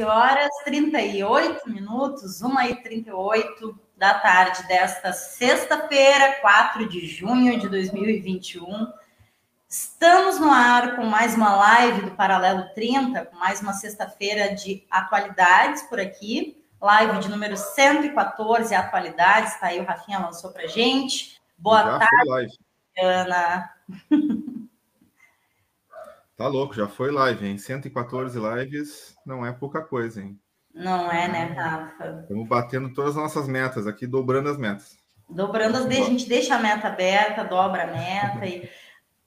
13 horas 38 minutos, 1 e 38 da tarde desta sexta-feira, 4 de junho de 2021. Estamos no ar com mais uma live do Paralelo 30, com mais uma sexta-feira de atualidades por aqui. Live de número 114, atualidades. Tá aí, o Rafinha lançou pra gente. Boa Já tarde, Ana. Tá louco, já foi live, hein? 114 lives não é pouca coisa, hein? Não é, né, Rafa? Estamos batendo todas as nossas metas aqui, dobrando as metas. Dobrando as, a gente deixa a meta aberta, dobra a meta e,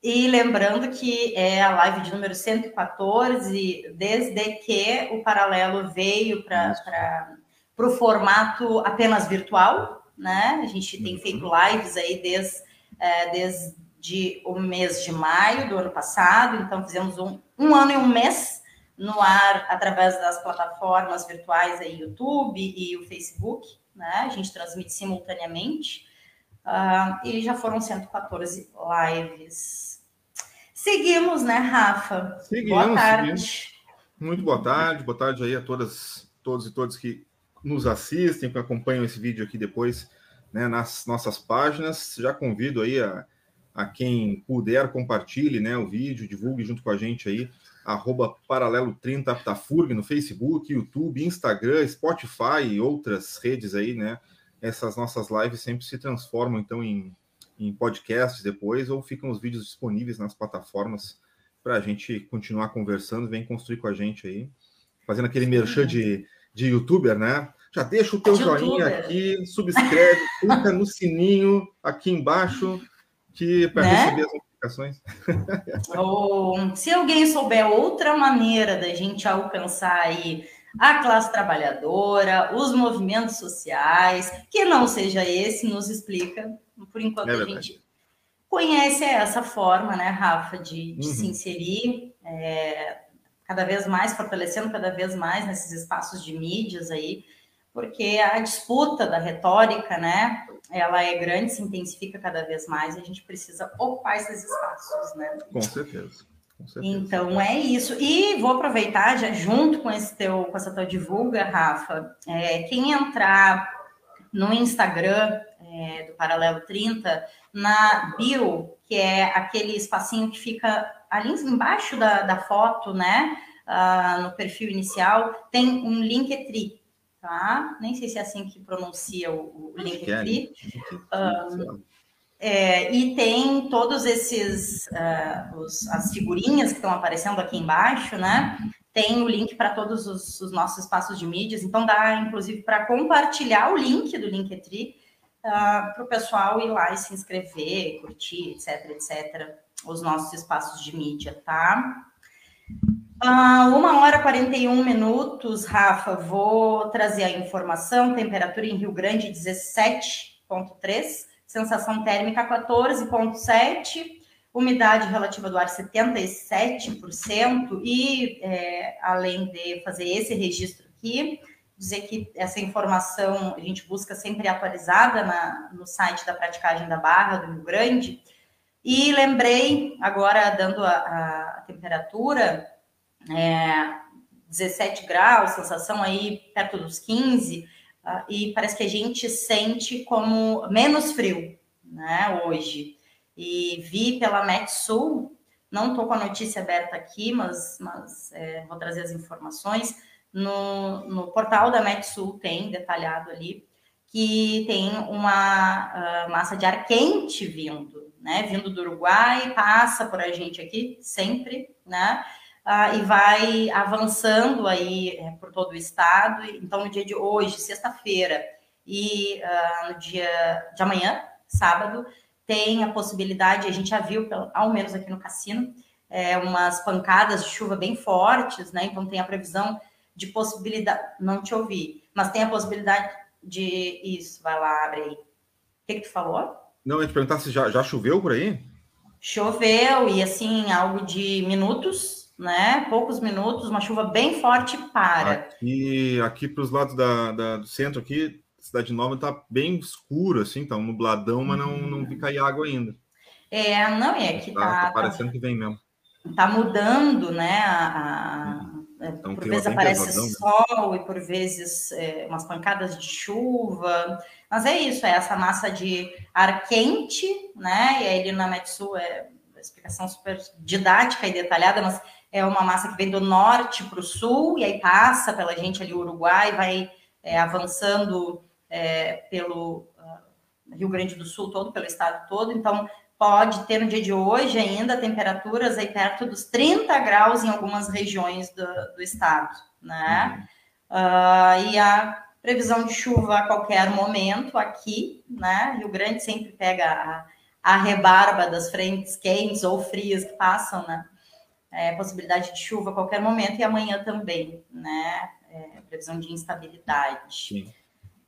e lembrando que é a live de número 114, desde que o paralelo veio para o formato apenas virtual, né? A gente tem feito lives aí desde, é, desde de o mês de maio do ano passado, então fizemos um, um ano e um mês no ar através das plataformas virtuais aí, YouTube e o Facebook, né? A gente transmite simultaneamente. Uh, e já foram 114 lives. Seguimos, né, Rafa? Seguimos, boa tarde. Seguimos. Muito boa tarde, boa tarde aí a todas, todos e todas que nos assistem, que acompanham esse vídeo aqui depois, né, nas nossas páginas. Já convido aí a a quem puder, compartilhe né, o vídeo, divulgue junto com a gente aí, arroba paralelo 30 da FURG no Facebook, YouTube, Instagram, Spotify e outras redes aí, né? Essas nossas lives sempre se transformam, então, em, em podcasts depois, ou ficam os vídeos disponíveis nas plataformas para a gente continuar conversando, vem construir com a gente aí, fazendo aquele merchan de, de youtuber, né? Já deixa o teu de joinha YouTuber. aqui, subscreve, clica no sininho aqui embaixo, que para né? receber as notificações. Ou, se alguém souber outra maneira da gente alcançar aí a classe trabalhadora, os movimentos sociais, que não seja esse, nos explica. Por enquanto é a gente conhece essa forma, né, Rafa, de, de uhum. se inserir é, cada vez mais, fortalecendo cada vez mais nesses espaços de mídias aí, porque a disputa da retórica, né, ela é grande, se intensifica cada vez mais e a gente precisa ocupar esses espaços, né? Com certeza. Com certeza. Então é isso. E vou aproveitar já junto com esse teu, com essa tua divulga, Rafa, é, quem entrar no Instagram é, do Paralelo 30, na bio, que é aquele espacinho que fica ali embaixo da, da foto, né? Uh, no perfil inicial, tem um Linktree tá? Nem sei se é assim que pronuncia o, o. Um, é, e tem todos esses uh, os, as figurinhas que estão aparecendo aqui embaixo, né? Tem o link para todos os, os, nossos espaços de mídias, então dá inclusive para compartilhar o link do Linktree uh, para o pessoal ir lá e se inscrever, curtir, etc, etc, os nossos espaços de mídia, tá? Ah, uma hora e 41 minutos, Rafa. Vou trazer a informação. Temperatura em Rio Grande 17,3, sensação térmica 14,7, umidade relativa do ar 77%. E é, além de fazer esse registro aqui, dizer que essa informação a gente busca sempre atualizada na, no site da praticagem da Barra do Rio Grande. E lembrei, agora dando a, a temperatura, é, 17 graus, sensação aí perto dos 15, uh, ah, e parece que a gente sente como menos frio, né, hoje. E vi pela Metsul, não estou com a notícia aberta aqui, mas, mas é, vou trazer as informações. No, no portal da Metsul tem detalhado ali que tem uma uh, massa de ar quente vindo, né? Vindo do Uruguai, passa por a gente aqui sempre, né? Uh, e vai avançando aí é, por todo o estado. Então, no dia de hoje, sexta-feira, e uh, no dia de amanhã, sábado, tem a possibilidade, a gente já viu, ao menos aqui no cassino, é, umas pancadas de chuva bem fortes, né? Então tem a previsão de possibilidade. Não te ouvi, mas tem a possibilidade de. Isso, vai lá, abre aí. O que, que tu falou? Não, eu ia te perguntar se já, já choveu por aí? Choveu, e assim, algo de minutos, né? Poucos minutos, uma chuva bem forte para. Aqui, aqui para os lados da, da, do centro, aqui, Cidade Nova está bem escuro, assim, tá um nubladão, mas não, não vi cair água ainda. É, não, é que tá, tá, tá parecendo que vem mesmo. Tá mudando, né? A, a, então, por vezes aparece pesadão, né? sol né? e por vezes é, umas pancadas de chuva. Mas é isso, é essa massa de ar quente, né? E aí ali na Metsu é explicação super didática e detalhada, mas é uma massa que vem do norte para o sul e aí passa pela gente ali, o Uruguai, vai é, avançando é, pelo uh, Rio Grande do Sul todo, pelo estado todo. Então, pode ter no dia de hoje ainda temperaturas aí perto dos 30 graus em algumas regiões do, do estado, né? Uhum. Uh, e a previsão de chuva a qualquer momento aqui, né? Rio Grande sempre pega a, a rebarba das frentes quentes ou frias que passam, né? É, possibilidade de chuva a qualquer momento e amanhã também, né? É, previsão de instabilidade. Sim.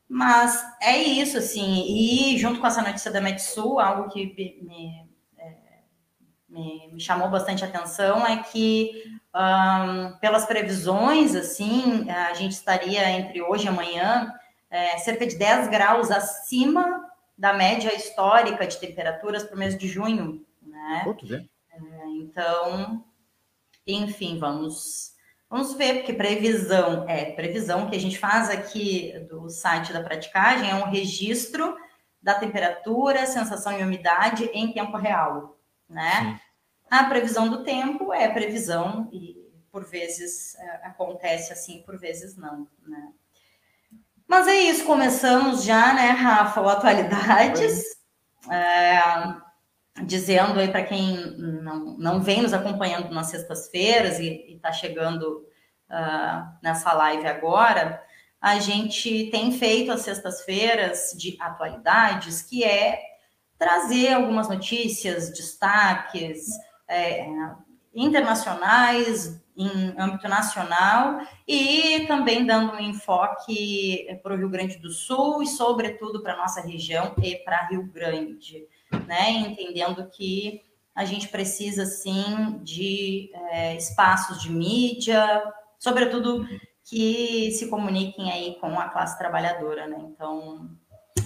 Mas é isso, assim, e junto com essa notícia da Metsul, algo que me, é, me, me chamou bastante atenção é que, um, pelas previsões, assim, a gente estaria entre hoje e amanhã é, cerca de 10 graus acima da média histórica de temperaturas para o mês de junho, né? É, então, enfim, vamos Vamos ver, porque previsão é previsão que a gente faz aqui do site da praticagem é um registro da temperatura, sensação e umidade em tempo real, né? Sim. A previsão do tempo é previsão e por vezes é, acontece assim, por vezes não, né? Mas é isso, começamos já, né, Rafa, o Atualidades, é, dizendo aí para quem não, não vem nos acompanhando nas sextas-feiras e está chegando uh, nessa live agora, a gente tem feito as sextas-feiras de atualidades, que é trazer algumas notícias, destaques é, internacionais, em âmbito nacional, e também dando um enfoque para o Rio Grande do Sul e, sobretudo, para a nossa região e para Rio Grande né? Entendendo que a gente precisa sim de é, espaços de mídia, sobretudo que se comuniquem aí com a classe trabalhadora, né? Então,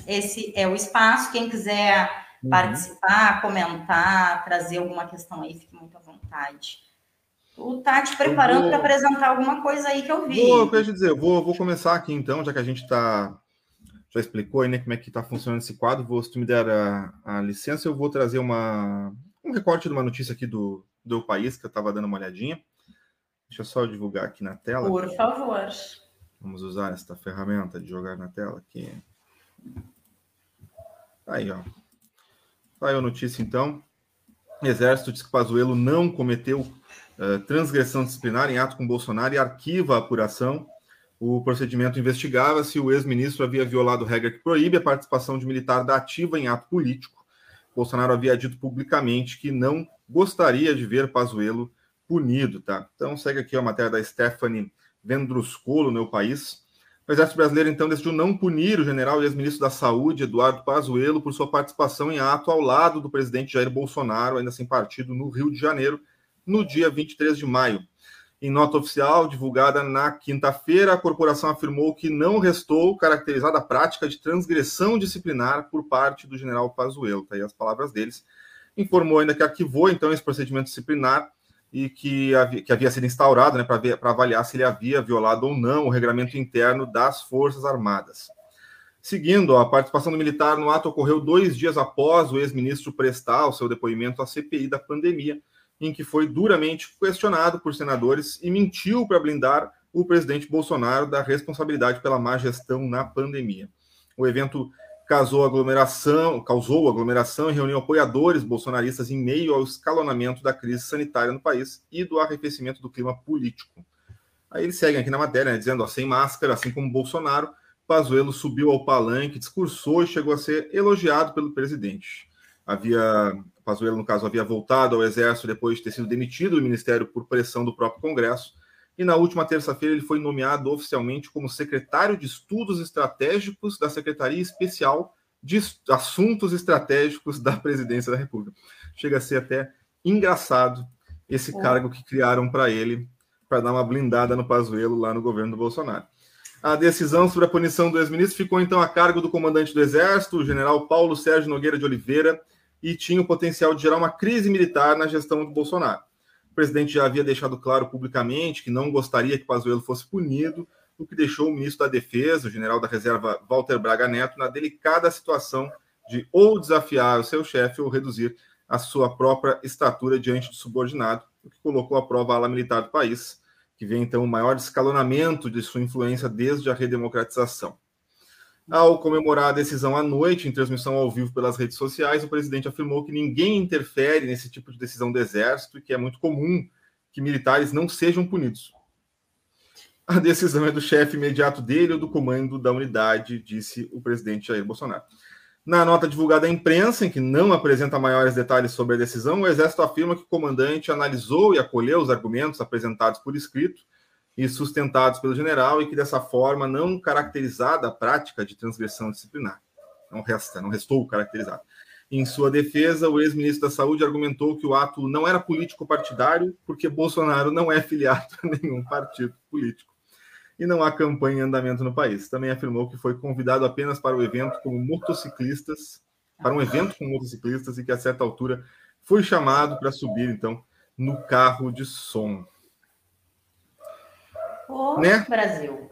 esse é o espaço. Quem quiser uhum. participar, comentar, trazer alguma questão aí, fique muito à vontade. O tá te preparando para apresentar alguma coisa aí que eu vi. Vou, eu dizer, eu vou, vou começar aqui então, já que a gente está já explicou aí, né, como é que está funcionando esse quadro. Vou, se tu me der a, a, licença, eu vou trazer uma, um recorte de uma notícia aqui do, do país, que eu estava dando uma olhadinha. Deixa eu só divulgar aqui na tela. Por favor. Vamos usar esta ferramenta de jogar na tela aqui. Aí, ó. Aí a notícia, então. Exército diz que Pazuello não cometeu uh, transgressão disciplinar em ato com Bolsonaro e arquiva a apuração o procedimento investigava se o ex-ministro havia violado regra que proíbe a participação de militar da ativa em ato político. Bolsonaro havia dito publicamente que não gostaria de ver Pazuello punido, tá? Então segue aqui a matéria da Stephanie Vendruscolo no país. O Exército Brasileiro então decidiu não punir o general e ex-ministro da Saúde, Eduardo Pazuello, por sua participação em ato ao lado do presidente Jair Bolsonaro, ainda sem partido, no Rio de Janeiro, no dia 23 de maio. Em nota oficial divulgada na quinta-feira, a corporação afirmou que não restou caracterizada a prática de transgressão disciplinar por parte do general Pazuello. Tá aí as palavras deles. Informou ainda que arquivou então esse procedimento disciplinar e que havia, que havia sido instaurado né, para avaliar se ele havia violado ou não o regramento interno das Forças Armadas. Seguindo, a participação do militar no ato ocorreu dois dias após o ex-ministro prestar o seu depoimento à CPI da pandemia, em que foi duramente questionado por senadores e mentiu para blindar o presidente Bolsonaro da responsabilidade pela má gestão na pandemia. O evento causou aglomeração, causou aglomeração e reuniu apoiadores bolsonaristas em meio ao escalonamento da crise sanitária no país e do arrefecimento do clima político. Aí eles seguem aqui na matéria, né, dizendo, ó, sem máscara, assim como Bolsonaro, Pazuello subiu ao palanque, discursou e chegou a ser elogiado pelo presidente. Havia Pazuello, no caso, havia voltado ao Exército depois de ter sido demitido do Ministério por pressão do próprio Congresso. E na última terça-feira ele foi nomeado oficialmente como secretário de Estudos Estratégicos da Secretaria Especial de Assuntos Estratégicos da Presidência da República. Chega a ser até engraçado esse cargo que criaram para ele, para dar uma blindada no Pazuello lá no governo do Bolsonaro. A decisão sobre a punição do ex-ministro ficou então a cargo do comandante do Exército, o general Paulo Sérgio Nogueira de Oliveira, e tinha o potencial de gerar uma crise militar na gestão do Bolsonaro. O presidente já havia deixado claro publicamente que não gostaria que Pazuello fosse punido, o que deixou o ministro da Defesa, o general da Reserva Walter Braga Neto, na delicada situação de ou desafiar o seu chefe ou reduzir a sua própria estatura diante do subordinado, o que colocou à prova a ala militar do país, que vê então o maior escalonamento de sua influência desde a redemocratização. Ao comemorar a decisão à noite, em transmissão ao vivo pelas redes sociais, o presidente afirmou que ninguém interfere nesse tipo de decisão do Exército e que é muito comum que militares não sejam punidos. A decisão é do chefe imediato dele ou do comando da unidade, disse o presidente Jair Bolsonaro. Na nota divulgada à imprensa, em que não apresenta maiores detalhes sobre a decisão, o Exército afirma que o comandante analisou e acolheu os argumentos apresentados por escrito e sustentados pelo general e que dessa forma não caracterizada a prática de transgressão disciplinar. Não resta, não restou caracterizado. Em sua defesa, o ex-ministro da Saúde argumentou que o ato não era político partidário, porque Bolsonaro não é filiado a nenhum partido político e não há campanha em andamento no país. Também afirmou que foi convidado apenas para o evento como motociclistas, para um evento com motociclistas e que a certa altura foi chamado para subir então no carro de som. O né? Brasil.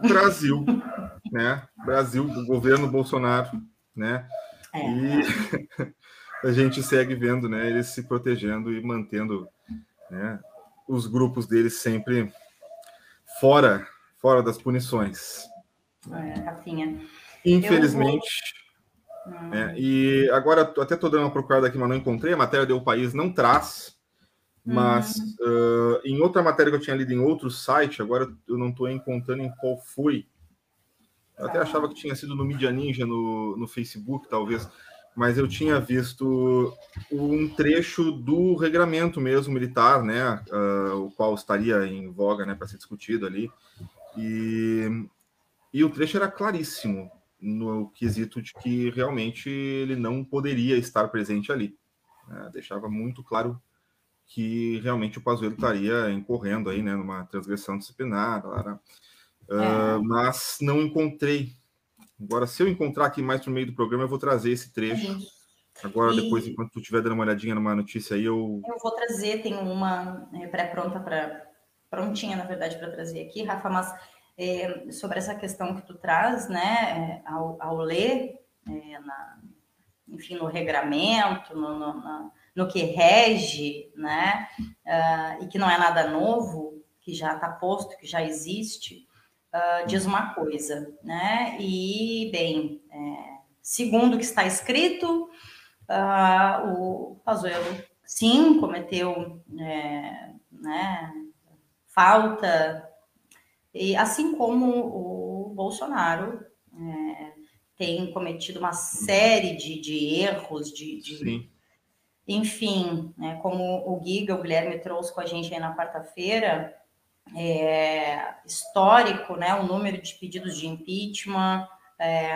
Brasil, né? Brasil, o governo Bolsonaro, né? É. E a gente segue vendo, né? Eles se protegendo e mantendo, né? Os grupos deles sempre fora, fora das punições. É, Rafinha. Infelizmente. Vou... É, e agora até estou dando uma procurada aqui, mas não encontrei. A matéria do País não traz. Mas hum. uh, em outra matéria que eu tinha lido em outro site, agora eu não estou encontrando em qual foi. Eu até tá. achava que tinha sido no Media Ninja, no, no Facebook, talvez mas eu tinha visto um trecho do regramento mesmo militar, né, uh, o qual estaria em voga, né, para ser discutido ali, e, e o trecho era claríssimo no quesito de que realmente ele não poderia estar presente ali, né, deixava muito claro que realmente o Pazuello estaria incorrendo aí, né, numa transgressão disciplinar, uh, é. mas não encontrei Agora, se eu encontrar aqui mais no meio do programa, eu vou trazer esse trecho. Agora, e... depois, enquanto tu estiver dando uma olhadinha numa notícia aí, eu. Eu vou trazer, tem uma é, pré-pronta para. Prontinha, na verdade, para trazer aqui, Rafa, mas é, sobre essa questão que tu traz, né, é, ao, ao ler, é, na, enfim, no regramento, no, no, na, no que rege, né, uh, e que não é nada novo, que já está posto, que já existe, uh, diz uma coisa, né? E, bem, é, segundo o que está escrito, uh, o Pazuello, sim, cometeu é, né, falta, e assim como o Bolsonaro é, tem cometido uma série de, de erros, de, de enfim, né, como o Giga, o Guilherme trouxe com a gente aí na quarta-feira, é, histórico, né, o número de pedidos de impeachment é,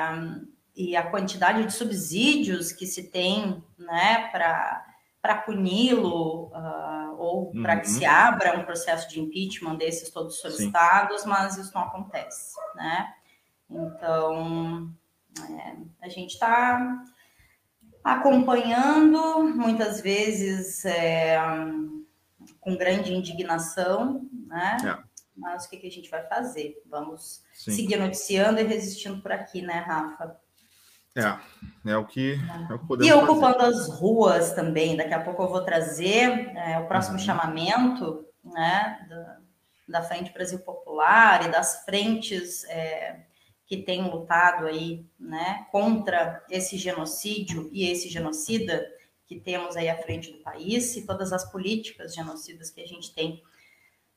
e a quantidade de subsídios que se tem né, para puni-lo uh, ou para uhum. que se abra um processo de impeachment desses todos solicitados, Sim. mas isso não acontece. Né? Então, é, a gente está acompanhando, muitas vezes é, com grande indignação, né? É. Mas o que, que, a gente vai fazer? Vamos Sim. seguir noticiando e resistindo por aqui, né, Rafa? É, é o que, é o que podemos E ocupando fazer. as ruas também. Daqui a pouco eu vou trazer é, o próximo uhum. chamamento né, da, da, Frente Brasil Popular e das frentes é, que têm lutado aí né, contra esse genocídio e esse genocida que temos aí à frente do país e todas as políticas genocidas que a gente tem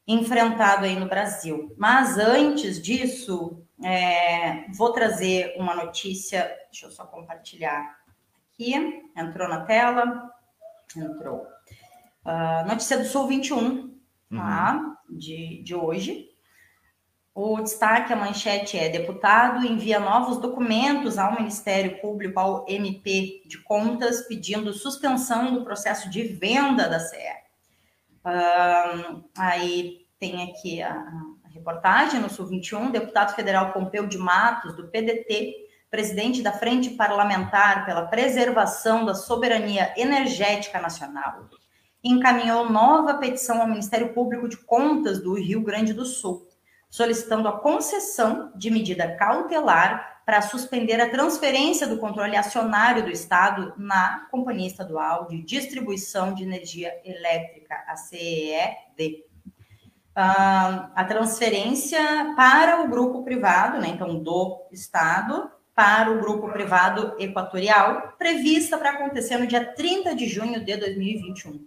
enfrentado aí no Brasil. Mas antes disso, é, vou trazer uma notícia, deixa eu só compartilhar aqui, entrou na tela, entrou. Uh, notícia do Sul 21, tá? Uhum. De, de hoje. O destaque, a manchete é: deputado envia novos documentos ao Ministério Público, ao MP de Contas, pedindo suspensão do processo de venda da CE. Aí tem aqui a, a, reportagem no Sul 21, deputado federal Pompeu de Matos, do PDT, presidente da Frente Parlamentar pela Preservação da Soberania Energética Nacional, encaminhou nova petição ao Ministério Público de Contas do Rio Grande do Sul, solicitando a concessão de medida cautelar para suspender a transferência do controle acionário do Estado na Companhia Estadual de Distribuição de Energia Elétrica, a CEED. Uh, a transferência para o grupo privado, né, então do Estado, para o grupo privado equatorial, prevista para acontecer no dia 30 de junho de 2021.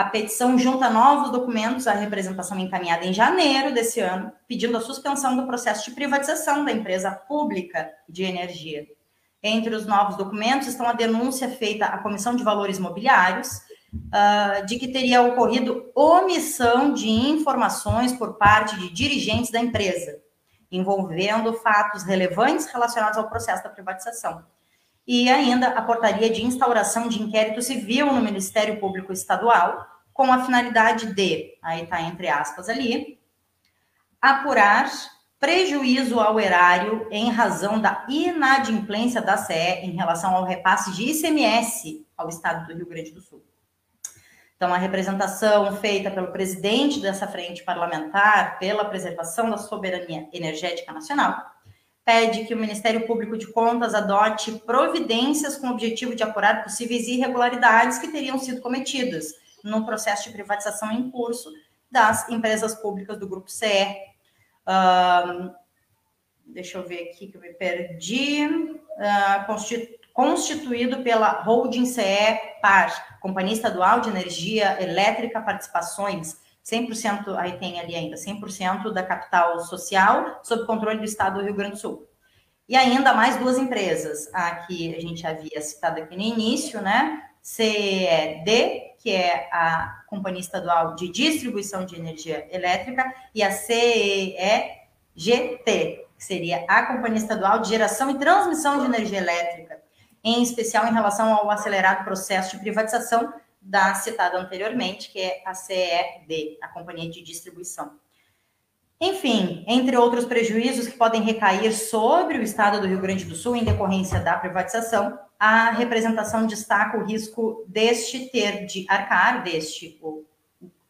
A petição junta novos documentos à representação encaminhada em janeiro desse ano, pedindo a suspensão do processo de privatização da empresa pública de energia. Entre os novos documentos estão a denúncia feita à Comissão de Valores Mobiliários uh, de que teria ocorrido omissão de informações por parte de dirigentes da empresa, envolvendo fatos relevantes relacionados ao processo da privatização e ainda a portaria de instauração de inquérito civil no Ministério Público Estadual, com a finalidade de, aí está entre aspas ali, apurar prejuízo ao erário em razão da inadimplência da CE em relação ao repasse de ICMS ao Estado do Rio Grande do Sul. Então, a representação feita pelo presidente dessa frente parlamentar pela preservação da soberania energética nacional pede que o Ministério Público de Contas adote providências com o objetivo de apurar possíveis irregularidades que teriam sido cometidas no processo de privatização em curso das empresas públicas do Grupo CE. Deixa eu ver aqui que eu me perdi. Uh, constituído pela Holding CE PAR, Companhia Estadual de Energia Elétrica Participações, 100%, aí tem ali ainda, 100% da capital social sob controle do Estado do Rio Grande do Sul. E ainda mais duas empresas, a que a gente havia citado aqui no início, né? CED, que é a Companhia Estadual de Distribuição de Energia Elétrica, e a CEGT, que seria a Companhia Estadual de Geração e Transmissão de Energia Elétrica, em especial em relação ao acelerado processo de privatização da citada anteriormente, que é a CED, a Companhia de Distribuição. Enfim, entre outros prejuízos que podem recair sobre o Estado do Rio Grande do Sul em decorrência da privatização, a representação destaca o risco deste ter de arcar, deste o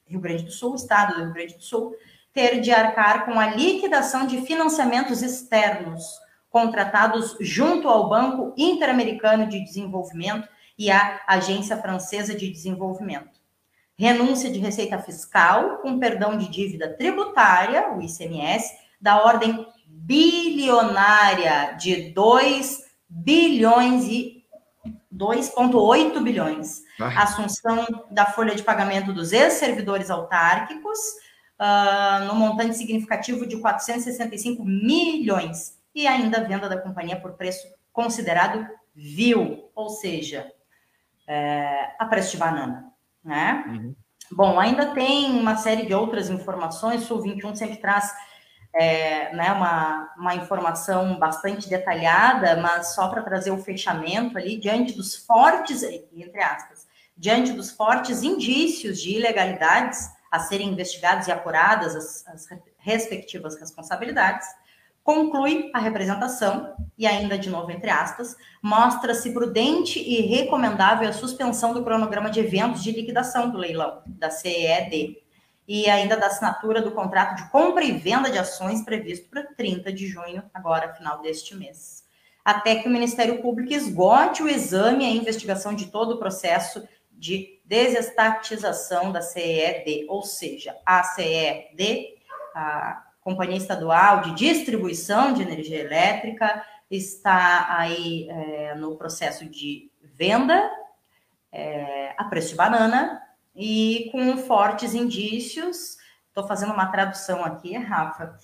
Rio Grande do Sul, o Estado do Rio Grande do Sul, ter de arcar com a liquidação de financiamentos externos contratados junto ao Banco Interamericano de Desenvolvimento e a Agência Francesa de Desenvolvimento. Renúncia de receita fiscal com perdão de dívida tributária, o ICMS, da ordem bilionária de 2 bilhões e 2,8 bilhões. Ah. Assunção da folha de pagamento dos ex-servidores autárquicos, uh, no montante significativo de 465 milhões. E ainda a venda da companhia por preço considerado vil, ou seja, é, a preço de banana, né? Uhum. Bom, ainda tem uma série de outras informações, o 21 sempre traz é, né, uma, uma informação bastante detalhada, mas só para trazer o fechamento ali, diante dos fortes, entre aspas, diante dos fortes indícios de ilegalidades a serem investigados e apuradas as, as respectivas responsabilidades, conclui a representação, e ainda de novo entre aspas, mostra-se prudente e recomendável a suspensão do cronograma de eventos de liquidação do leilão, da CED, e ainda da assinatura do contrato de compra e venda de ações previsto para 30 de junho, agora, final deste mês. Até que o Ministério Público esgote o exame e a investigação de todo o processo de desestatização da CED, ou seja, a CED, a Companhia Estadual de Distribuição de Energia Elétrica está aí é, no processo de venda é, a preço de banana e com fortes indícios. Estou fazendo uma tradução aqui, Rafa,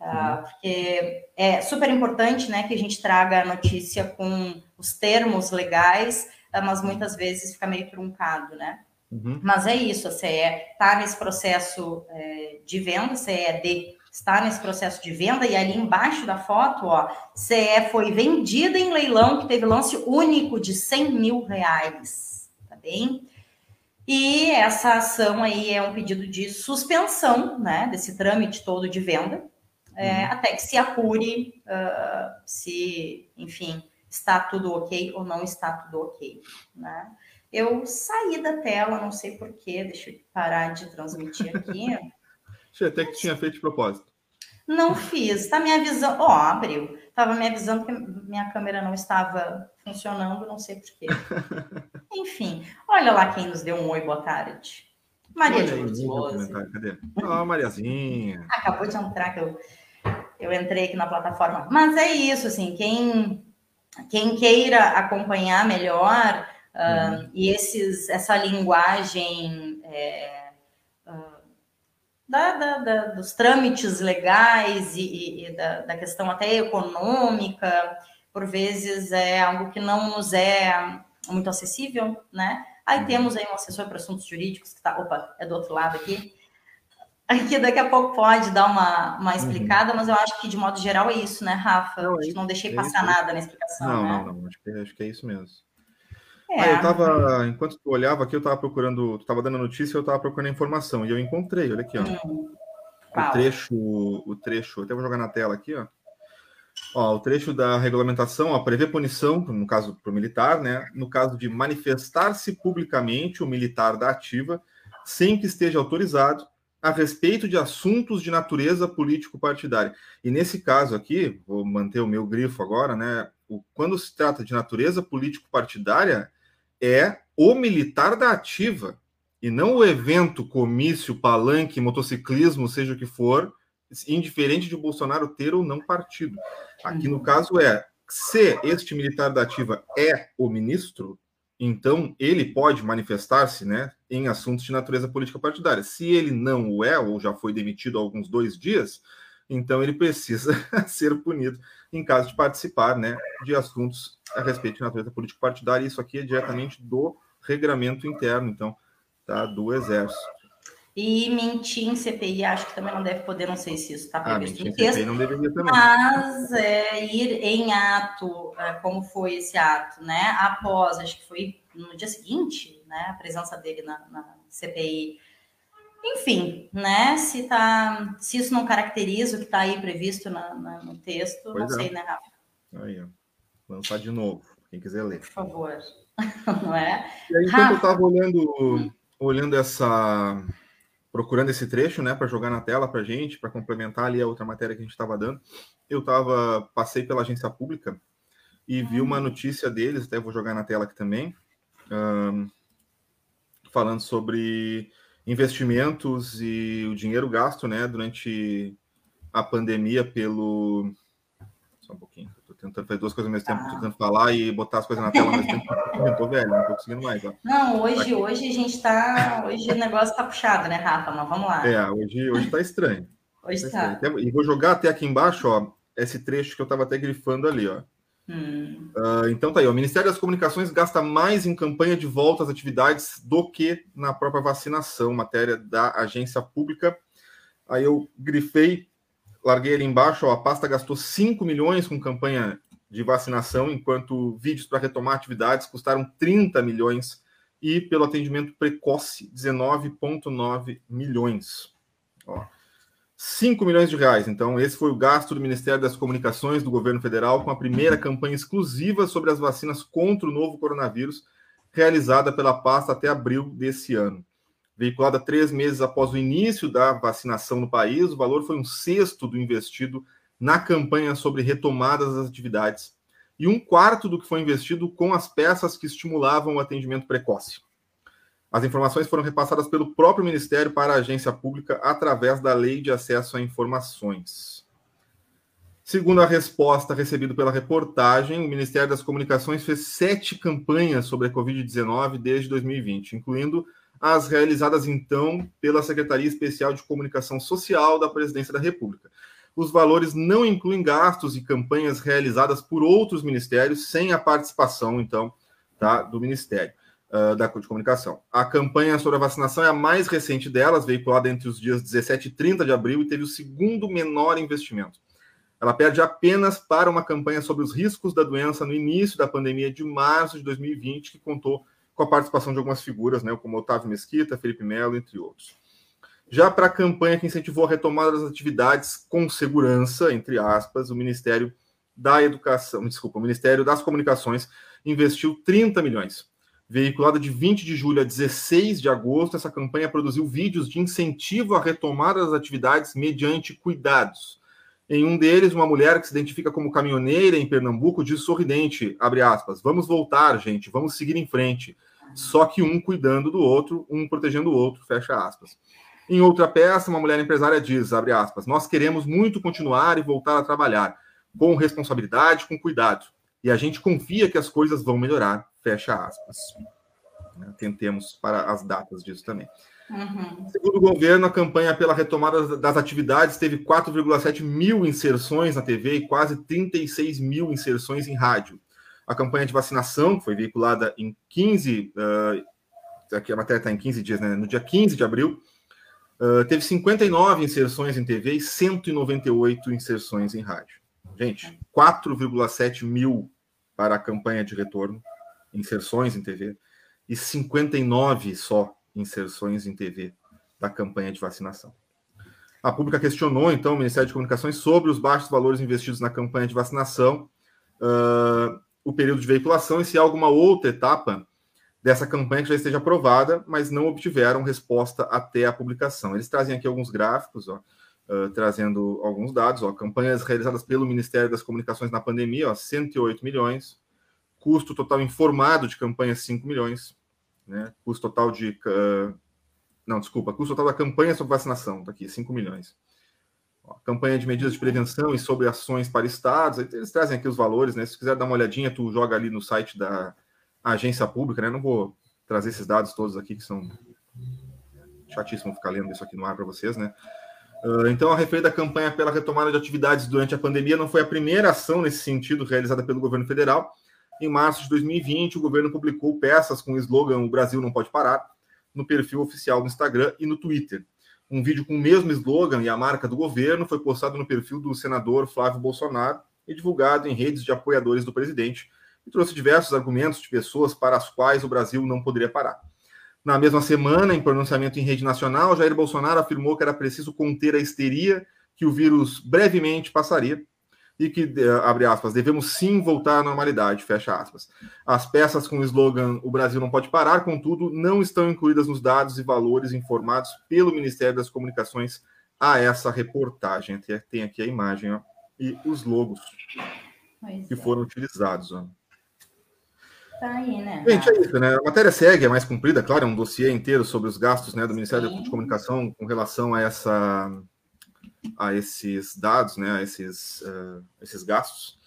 uh, porque é super importante né, que a gente traga a notícia com os termos legais, uh, mas muitas vezes fica meio truncado, né? Uhum. Mas é isso, a CE está nesse processo é, de venda, CED está nesse processo de venda, e ali embaixo da foto, ó, CE foi vendida em leilão que teve lance único de 100 mil reais, tá bem? E essa ação aí é um pedido de suspensão, né, desse trâmite todo de venda, é, uhum. até que se apure uh, se, enfim, está tudo ok ou não está tudo ok, né? Eu saí da tela, não sei porquê, deixa eu parar de transmitir aqui. Achei até que tinha feito de propósito. Não fiz, tá me avisando, ó, oh, abriu, tava me avisando que minha câmera não estava funcionando, não sei porquê. Enfim, olha lá quem nos deu um oi, boa tarde. Maria de Lourdes Cadê? Ah, Mariazinha. Acabou de entrar, que eu, eu entrei aqui na plataforma. Mas é isso, assim, quem, quem queira acompanhar melhor uh, uhum. e esses, essa linguagem é, da, da, da, dos trâmites legais e, e da, da questão até econômica, por vezes é algo que não nos é muito acessível, né? Aí uhum. temos aí um assessor para assuntos jurídicos que está, opa, é do outro lado aqui, aqui daqui a pouco pode dar uma, uma uhum. explicada, uhum. mas eu acho que de modo geral é isso, né, Rafa? Não, é, não deixei é passar isso, nada na explicação. Não, né? não, não, acho que, acho que é isso mesmo. É. Ah, eu tava, enquanto tu olhava aqui, eu tava procurando, tu tava dando notícia, eu tava procurando informação e eu encontrei, olha aqui, ó. Hum. O trecho, o trecho, até vou jogar na tela aqui, ó. Ó, o trecho da regulamentação ó, prevê punição, no caso para o militar, né? No caso de manifestar-se publicamente o militar da ativa, sem que esteja autorizado, a respeito de assuntos de natureza político-partidária. E nesse caso aqui, vou manter o meu grifo agora, né? O, quando se trata de natureza político-partidária, é o militar da ativa, e não o evento, comício, palanque, motociclismo, seja o que for, indiferente de Bolsonaro ter ou não partido. Aqui no caso é, se este militar da ativa é o ministro, então ele pode manifestar-se né, em assuntos de natureza política partidária. Se ele não o é, ou já foi demitido há alguns dois dias, então ele precisa ser punido em caso de participar né, de assuntos a respeito de natureza política partidária. Isso aqui é diretamente do regramento interno, então, tá, do Exército. E mentir em CPI, acho que também não deve poder, não sei se isso está ah, previsto ah, no texto. não deveria também. Mas é, ir em ato, é, como foi esse ato, né? Após, acho que foi no dia seguinte, né? A presença dele na, na CPI. Enfim, né? Se, tá, se isso não caracteriza o que está aí previsto na, na, no texto, pois não é. sei, né, Rafa? Aí, ó. Lançar de novo, quem quiser ler. Por favor. não é? E aí, enquanto eu estava olhando, olhando essa procurando esse trecho, né, para jogar na tela para gente, para complementar ali a outra matéria que a gente estava dando. Eu tava, passei pela agência pública e vi uma notícia deles, até vou jogar na tela aqui também, um, falando sobre investimentos e o dinheiro gasto, né, durante a pandemia pelo. Só um pouquinho tentando fazer duas coisas ao mesmo tempo, ah. tentando falar e botar as coisas na tela ao mesmo tempo. Eu tô velho, não tô conseguindo mais. Ó. Não, hoje, hoje a gente tá. Hoje o negócio tá puxado, né, Rafa? Mas vamos lá. É, hoje, hoje tá estranho. Hoje tá. tá. E vou jogar até aqui embaixo, ó, esse trecho que eu tava até grifando ali, ó. Hum. Uh, então tá aí, o Ministério das Comunicações gasta mais em campanha de volta às atividades do que na própria vacinação, matéria da agência pública. Aí eu grifei larguei ali embaixo, ó, a pasta gastou 5 milhões com campanha de vacinação, enquanto vídeos para retomar atividades custaram 30 milhões e pelo atendimento precoce 19,9 milhões. Ó, 5 milhões de reais. Então, esse foi o gasto do Ministério das Comunicações do governo federal com a primeira campanha exclusiva sobre as vacinas contra o novo coronavírus, realizada pela pasta até abril desse ano. Veiculada três meses após o início da vacinação no país, o valor foi um sexto do investido na campanha sobre retomadas das atividades e um quarto do que foi investido com as peças que estimulavam o atendimento precoce. As informações foram repassadas pelo próprio Ministério para a agência pública através da Lei de Acesso a Informações. Segundo a resposta recebida pela reportagem, o Ministério das Comunicações fez sete campanhas sobre a Covid-19 desde 2020, incluindo as realizadas então pela Secretaria Especial de Comunicação Social da Presidência da República. Os valores não incluem gastos e campanhas realizadas por outros ministérios sem a participação, então, tá, do Ministério uh, da de Comunicação. A campanha sobre a vacinação é a mais recente delas, veiculada entre os dias 17 e 30 de abril e teve o segundo menor investimento. Ela perde apenas para uma campanha sobre os riscos da doença no início da pandemia de março de 2020, que contou com a participação de algumas figuras, né, como Otávio Mesquita, Felipe Melo, entre outros. Já para a campanha que incentivou a retomada das atividades com segurança, entre aspas, o Ministério da Educação, desculpa, o Ministério das Comunicações investiu 30 milhões. Veiculada de 20 de julho a 16 de agosto, essa campanha produziu vídeos de incentivo à retomada das atividades mediante cuidados. Em um deles, uma mulher que se identifica como caminhoneira em Pernambuco diz sorridente, abre aspas, vamos voltar, gente, vamos seguir em frente. Só que um cuidando do outro, um protegendo o outro, fecha aspas. Em outra peça, uma mulher empresária diz, abre aspas, nós queremos muito continuar e voltar a trabalhar, com responsabilidade, com cuidado. E a gente confia que as coisas vão melhorar, fecha aspas. Tentemos para as datas disso também. Uhum. Segundo o governo, a campanha pela retomada das atividades teve 4,7 mil inserções na TV e quase 36 mil inserções em rádio. A campanha de vacinação, que foi veiculada em 15, uh, aqui a matéria está em 15 dias, né? no dia 15 de abril, uh, teve 59 inserções em TV e 198 inserções em rádio. Gente, 4,7 mil para a campanha de retorno, inserções em TV, e 59 só inserções em TV da campanha de vacinação. A pública questionou, então, o Ministério de Comunicações sobre os baixos valores investidos na campanha de vacinação, uh, o período de veiculação e se há alguma outra etapa dessa campanha que já esteja aprovada, mas não obtiveram resposta até a publicação. Eles trazem aqui alguns gráficos, ó, uh, trazendo alguns dados. Ó, campanhas realizadas pelo Ministério das Comunicações na pandemia, ó, 108 milhões. Custo total informado de campanha, 5 milhões né? Custo total de. Uh, não, desculpa, custo total da campanha sobre vacinação, tá aqui, 5 milhões. Ó, campanha de medidas de prevenção e sobre ações para estados, eles trazem aqui os valores, né? Se quiser dar uma olhadinha, tu joga ali no site da agência pública, né? Não vou trazer esses dados todos aqui, que são chatíssimo ficar lendo isso aqui no ar para vocês, né? Uh, então, a referida campanha pela retomada de atividades durante a pandemia não foi a primeira ação nesse sentido realizada pelo governo federal, em março de 2020, o governo publicou peças com o slogan O Brasil não pode parar no perfil oficial do Instagram e no Twitter. Um vídeo com o mesmo slogan e a marca do governo foi postado no perfil do senador Flávio Bolsonaro e divulgado em redes de apoiadores do presidente, e trouxe diversos argumentos de pessoas para as quais o Brasil não poderia parar. Na mesma semana, em pronunciamento em rede nacional, Jair Bolsonaro afirmou que era preciso conter a histeria, que o vírus brevemente passaria e que, abre aspas, devemos sim voltar à normalidade, fecha aspas. As peças com o slogan O Brasil não pode parar, contudo, não estão incluídas nos dados e valores informados pelo Ministério das Comunicações a essa reportagem. Tem aqui a imagem ó, e os logos pois que é. foram utilizados. Ó. Tá aí, né? Gente, é isso, né? A matéria segue, é mais comprida, claro, é um dossiê inteiro sobre os gastos né, do Ministério Sim. de Comunicação com relação a essa a esses dados, né, a esses, uh, esses gastos,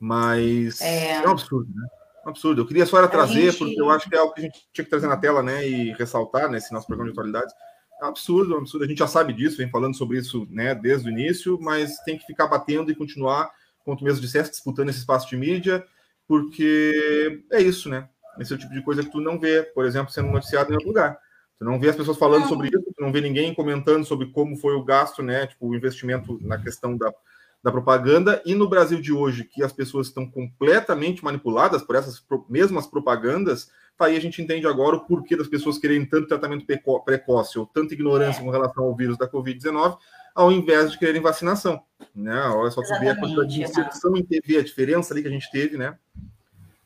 mas é... é um absurdo, né? Um absurdo. Eu queria só era trazer, gente... porque eu acho que é algo que a gente tinha que trazer na tela, né, e ressaltar nesse nosso programa de atualidades. É um absurdo, é um absurdo. A gente já sabe disso, vem falando sobre isso, né, desde o início, mas tem que ficar batendo e continuar, tu mesmo disseste, disputando esse espaço de mídia, porque é isso, né? Esse é o tipo de coisa que tu não vê, por exemplo, sendo noticiado em outro lugar. Você não vê as pessoas falando não. sobre isso, você não vê ninguém comentando sobre como foi o gasto, né? Tipo, o investimento na questão da, da propaganda. E no Brasil de hoje, que as pessoas estão completamente manipuladas por essas mesmas propagandas, tá aí a gente entende agora o porquê das pessoas quererem tanto tratamento precoce ou tanta ignorância é. com relação ao vírus da Covid-19, ao invés de quererem vacinação. Né? Olha só, tu vê a quantidade de inserção em TV, a diferença ali que a gente teve, né?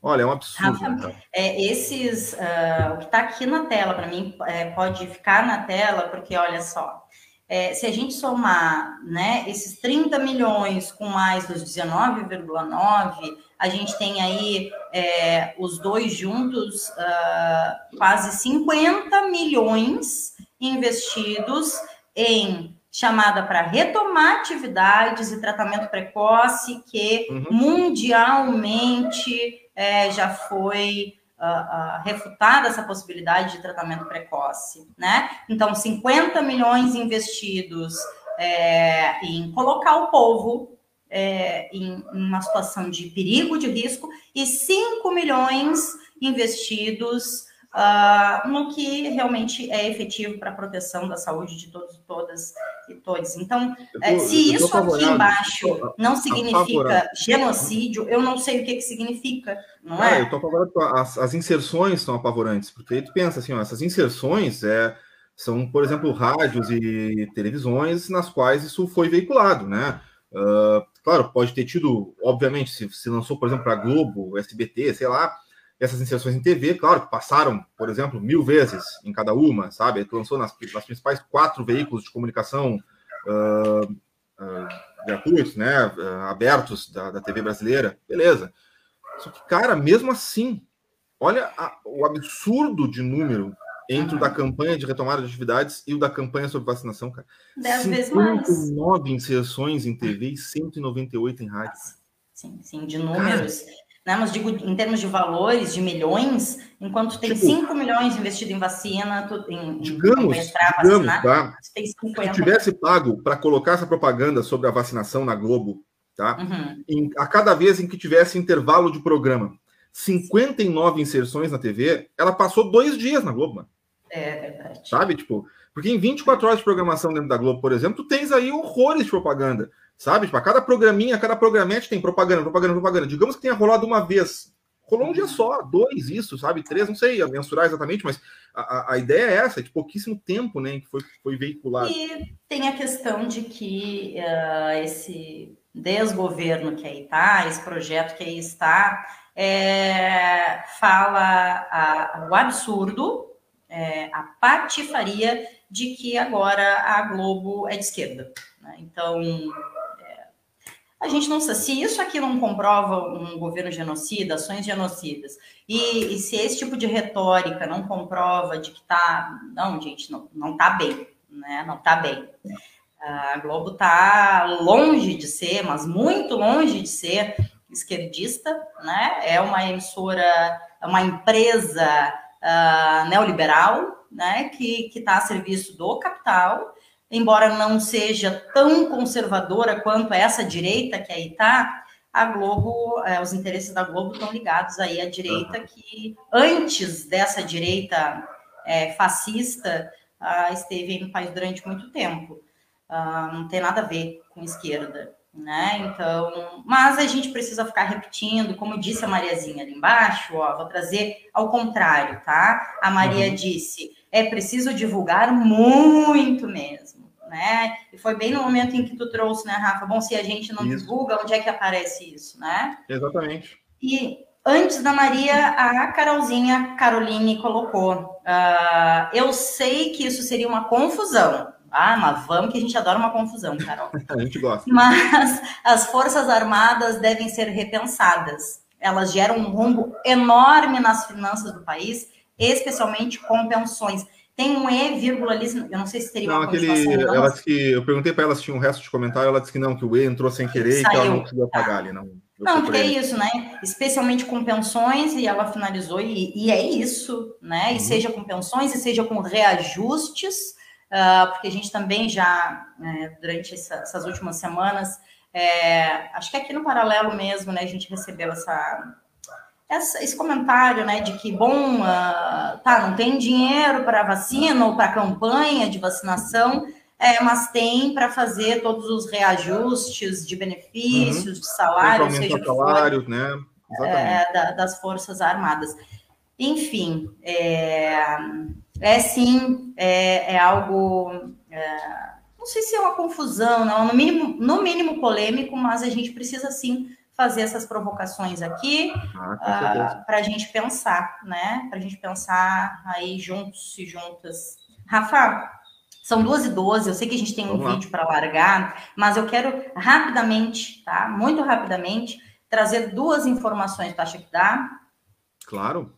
Olha, é um absurdo. Rafa, né? é, esses, uh, o que está aqui na tela, para mim, é, pode ficar na tela, porque olha só, é, se a gente somar né, esses 30 milhões com mais os 19,9, a gente tem aí é, os dois juntos uh, quase 50 milhões investidos em chamada para retomar atividades e tratamento precoce que uhum. mundialmente é, já foi uh, uh, refutada essa possibilidade de tratamento precoce, né? Então, 50 milhões investidos é, em colocar o povo é, em uma situação de perigo, de risco, e 5 milhões investidos uh, no que realmente é efetivo para a proteção da saúde de todos, todas e todos. Então, tô, é, se isso aqui embaixo não significa genocídio, eu não sei o que, que significa, não é? Eu estou apavorado, as, as inserções são apavorantes, porque tu pensa assim, ó, essas inserções é, são, por exemplo, rádios e televisões nas quais isso foi veiculado, né? Uh, claro, pode ter tido, obviamente, se, se lançou, por exemplo, para Globo, SBT, sei lá, essas inserções em TV, claro, que passaram, por exemplo, mil vezes em cada uma, sabe? Tu lançou nas, nas principais quatro veículos de comunicação uh, uh, gratuitos, né? Uh, abertos da, da, TV brasileira, beleza. Só que, cara, mesmo assim, olha a, o absurdo de número entre o da campanha de retomada de atividades e o da campanha sobre vacinação, cara. Dez vezes mais. nove inserções em TV e 198 em rádio. Sim, sim, de números. Cara, né? Mas digo em termos de valores, de milhões, enquanto tem tipo, 5 milhões investido em vacina, tu, em, digamos, em digamos vacinar, tá? tem 50. Se tivesse pago para colocar essa propaganda sobre a vacinação na Globo, tá? Uhum. Em, a cada vez em que tivesse intervalo de programa, 59 inserções na TV, ela passou dois dias na Globo, mano. É verdade. Sabe, tipo, porque em 24 horas de programação dentro da Globo, por exemplo, tu tens aí horrores de propaganda. Sabe? Tipo, a cada programinha, cada programete tem propaganda, propaganda, propaganda. Digamos que tenha rolado uma vez. Rolou um dia só, dois, isso, sabe? Três, não sei mensurar exatamente, mas a, a ideia é essa, é de pouquíssimo tempo, né, que foi, foi veiculado. E tem a questão de que uh, esse desgoverno que aí está, esse projeto que aí está, é, fala a, o absurdo, é, a patifaria de que agora a Globo é de esquerda. Né? Então, a gente não sabe se isso aqui não comprova um governo genocida, ações genocidas, e, e se esse tipo de retórica não comprova de que tá, não, gente, não, não tá bem, né? Não tá bem. A Globo tá longe de ser, mas muito longe de ser esquerdista, né? É uma emissora, é uma empresa uh, neoliberal, né? Que está a serviço do capital embora não seja tão conservadora quanto essa direita que aí está, a Globo, é, os interesses da Globo estão ligados aí à direita que antes dessa direita é, fascista uh, esteve no país durante muito tempo. Uh, não tem nada a ver com esquerda, né? Então, mas a gente precisa ficar repetindo, como disse a Mariazinha ali embaixo, ó, vou trazer ao contrário, tá? A Maria uhum. disse, é preciso divulgar muito mesmo né? E foi bem no momento em que tu trouxe, né, Rafa? Bom, se a gente não isso. divulga, onde é que aparece isso, né? Exatamente. E antes da Maria, a Carolzinha Caroline colocou: uh, Eu sei que isso seria uma confusão. Ah, mas vamos que a gente adora uma confusão, Carol. a gente gosta. Mas as Forças Armadas devem ser repensadas. Elas geram um rombo enorme nas finanças do país, especialmente com pensões. Tem um E, vírgula ali, eu não sei se teria não, uma aquele, ela disse que Eu perguntei para ela se tinha um resto de comentário, ela disse que não, que o E entrou sem querer Saiu. e que ela não conseguiu apagar ali. Não, não porque é isso, né? Especialmente com pensões, e ela finalizou, e, e é isso, né? E uhum. seja com pensões, e seja com reajustes, uh, porque a gente também já, né, durante essa, essas últimas semanas, é, acho que aqui no paralelo mesmo, né, a gente recebeu essa essa, esse comentário, né, de que, bom, uh, tá, não tem dinheiro para vacina ou para campanha de vacinação, é, mas tem para fazer todos os reajustes de benefícios, uhum. de salário, seja salário, for, né? É, da, das Forças Armadas. Enfim, é, é sim, é, é algo, é, não sei se é uma confusão, não, no mínimo, no mínimo polêmico, mas a gente precisa sim fazer essas provocações aqui ah, uh, para a gente pensar, né? Para a gente pensar aí juntos e juntas. Rafa, são duas e doze, eu sei que a gente tem um Vamos vídeo para largar, mas eu quero rapidamente, tá? Muito rapidamente, trazer duas informações. Tu acha que dá? Claro.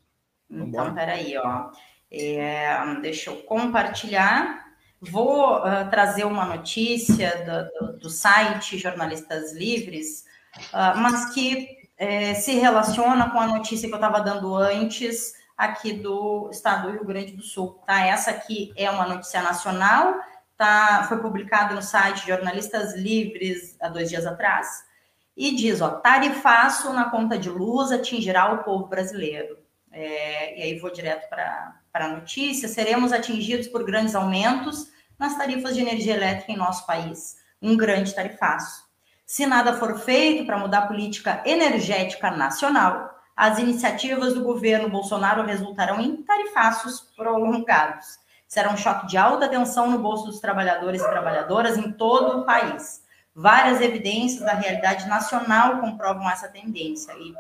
Vamos então, peraí, ó. É, deixa eu compartilhar. Vou uh, trazer uma notícia do, do, do site Jornalistas Livres, mas que é, se relaciona com a notícia que eu estava dando antes aqui do estado do Rio Grande do Sul. Tá? Essa aqui é uma notícia nacional, tá? foi publicada no site Jornalistas Livres há dois dias atrás, e diz, ó, tarifaço na conta de luz atingirá o povo brasileiro. é, e aí vou direto para a notícia, seremos atingidos por grandes aumentos nas tarifas de energia elétrica em nosso país. Um grande tarifaço. Se nada for feito para mudar a política energética nacional, as iniciativas do governo Bolsonaro resultarão em tarifaços prolongados. Será um choque de alta tensão no bolso dos trabalhadores e trabalhadoras em todo o país. Várias evidências da realidade nacional comprovam essa tendência. E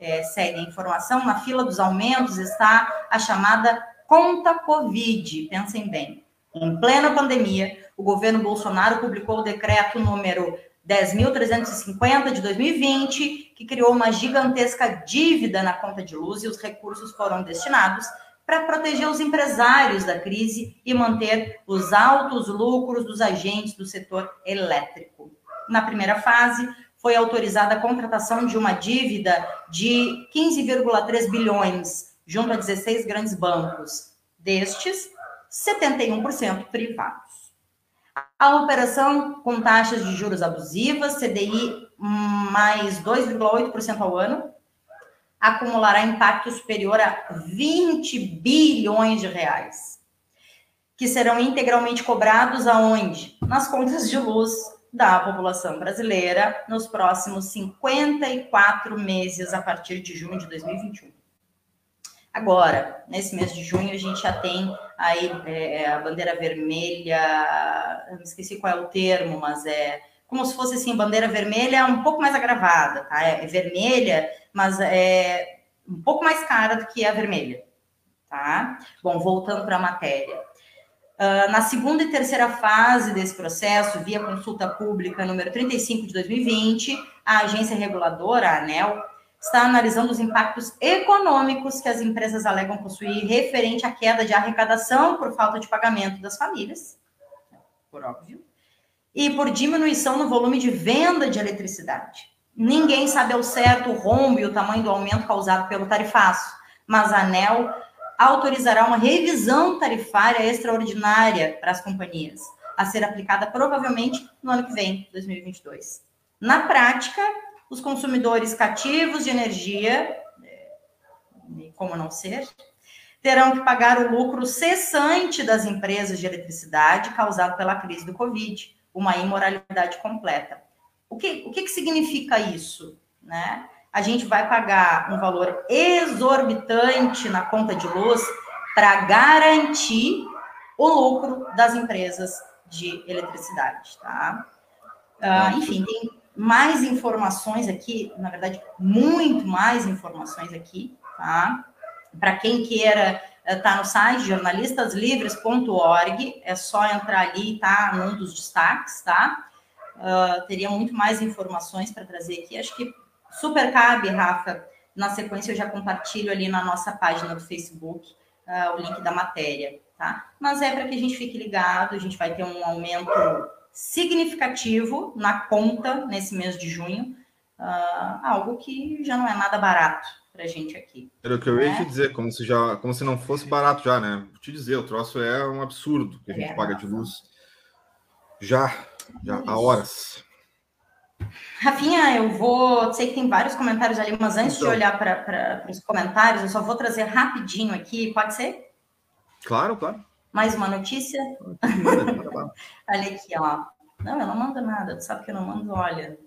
é, segue a informação: na fila dos aumentos está a chamada conta Covid. Pensem bem. Em plena pandemia, o governo Bolsonaro publicou o decreto número 10.350 de 2020, que criou uma gigantesca dívida na conta de luz e os recursos foram destinados para proteger os empresários da crise e manter os altos lucros dos agentes do setor elétrico. Na primeira fase, foi autorizada a contratação de uma dívida de 15,3 bilhões junto a 16 grandes bancos. Destes, 71% privados. A operação com taxas de juros abusivas, CDI mais 2,8% ao ano, acumulará impacto superior a 20 bilhões de reais, que serão integralmente cobrados aonde? Nas contas de luz da população brasileira nos próximos 54 meses a partir de junho de 2021. Agora, nesse mês de junho, a gente já tem aí é, a bandeira vermelha, eu me esqueci qual é o termo, mas é como se fosse assim, bandeira vermelha um pouco mais agravada, tá? É, é vermelha, mas é um pouco mais cara do que a vermelha, tá? Bom, voltando para a matéria. Uh, na segunda e terceira fase desse processo, via consulta pública número 35 de 2020, a agência reguladora, a ANEL, está analisando os impactos econômicos que as empresas alegam possuir referente à queda de arrecadação por falta de pagamento das famílias, por óbvio, e por diminuição no volume de venda de eletricidade. Ninguém sabe ao certo o rombo e o tamanho do aumento causado pelo tarifaço, mas a ANEL autorizará uma revisão tarifária extraordinária para as companhias, a ser aplicada provavelmente no ano que vem, 2022. Na prática, os consumidores cativos de energia, é, como não ser, terão que pagar o lucro cessante das empresas de eletricidade causado pela crise do Covid, uma imoralidade completa. O que, o que, que significa isso? Né? A gente vai pagar um valor exorbitante na conta de luz para garantir o lucro das empresas de eletricidade, tá? Uh, enfim, tem mais informações aqui, na verdade, muito mais informações aqui, tá? Para quem queira tá no site jornalistaslivres.org, é só entrar ali, tá? Num dos destaques, tá? Uh, teria muito mais informações para trazer aqui. Acho que super cabe, Rafa. Na sequência, eu já compartilho ali na nossa página do Facebook uh, o link da matéria, tá? Mas é para que a gente fique ligado, a gente vai ter um aumento significativo na conta nesse mês de junho, uh, algo que já não é nada barato para a gente aqui. Era o que eu ia né? te dizer, como se, já, como se não fosse barato já, né? Vou te dizer, o troço é um absurdo que a gente é, paga de luz já, já há horas. Rafinha, eu vou. Sei que tem vários comentários ali, mas antes então, de olhar para os comentários, eu só vou trazer rapidinho aqui, pode ser? Claro, claro. Mais uma notícia? Olha aqui, ó. Não, eu não mando nada. Tu sabe que eu não mando, olha.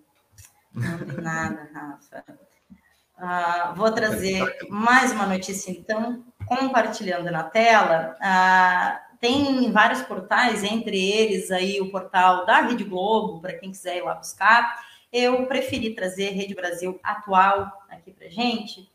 Não mando nada, Rafa. Uh, vou trazer mais uma notícia, então, compartilhando na tela. Uh, tem vários portais, entre eles aí o portal da Rede Globo, para quem quiser ir lá buscar. Eu preferi trazer Rede Brasil atual aqui para gente,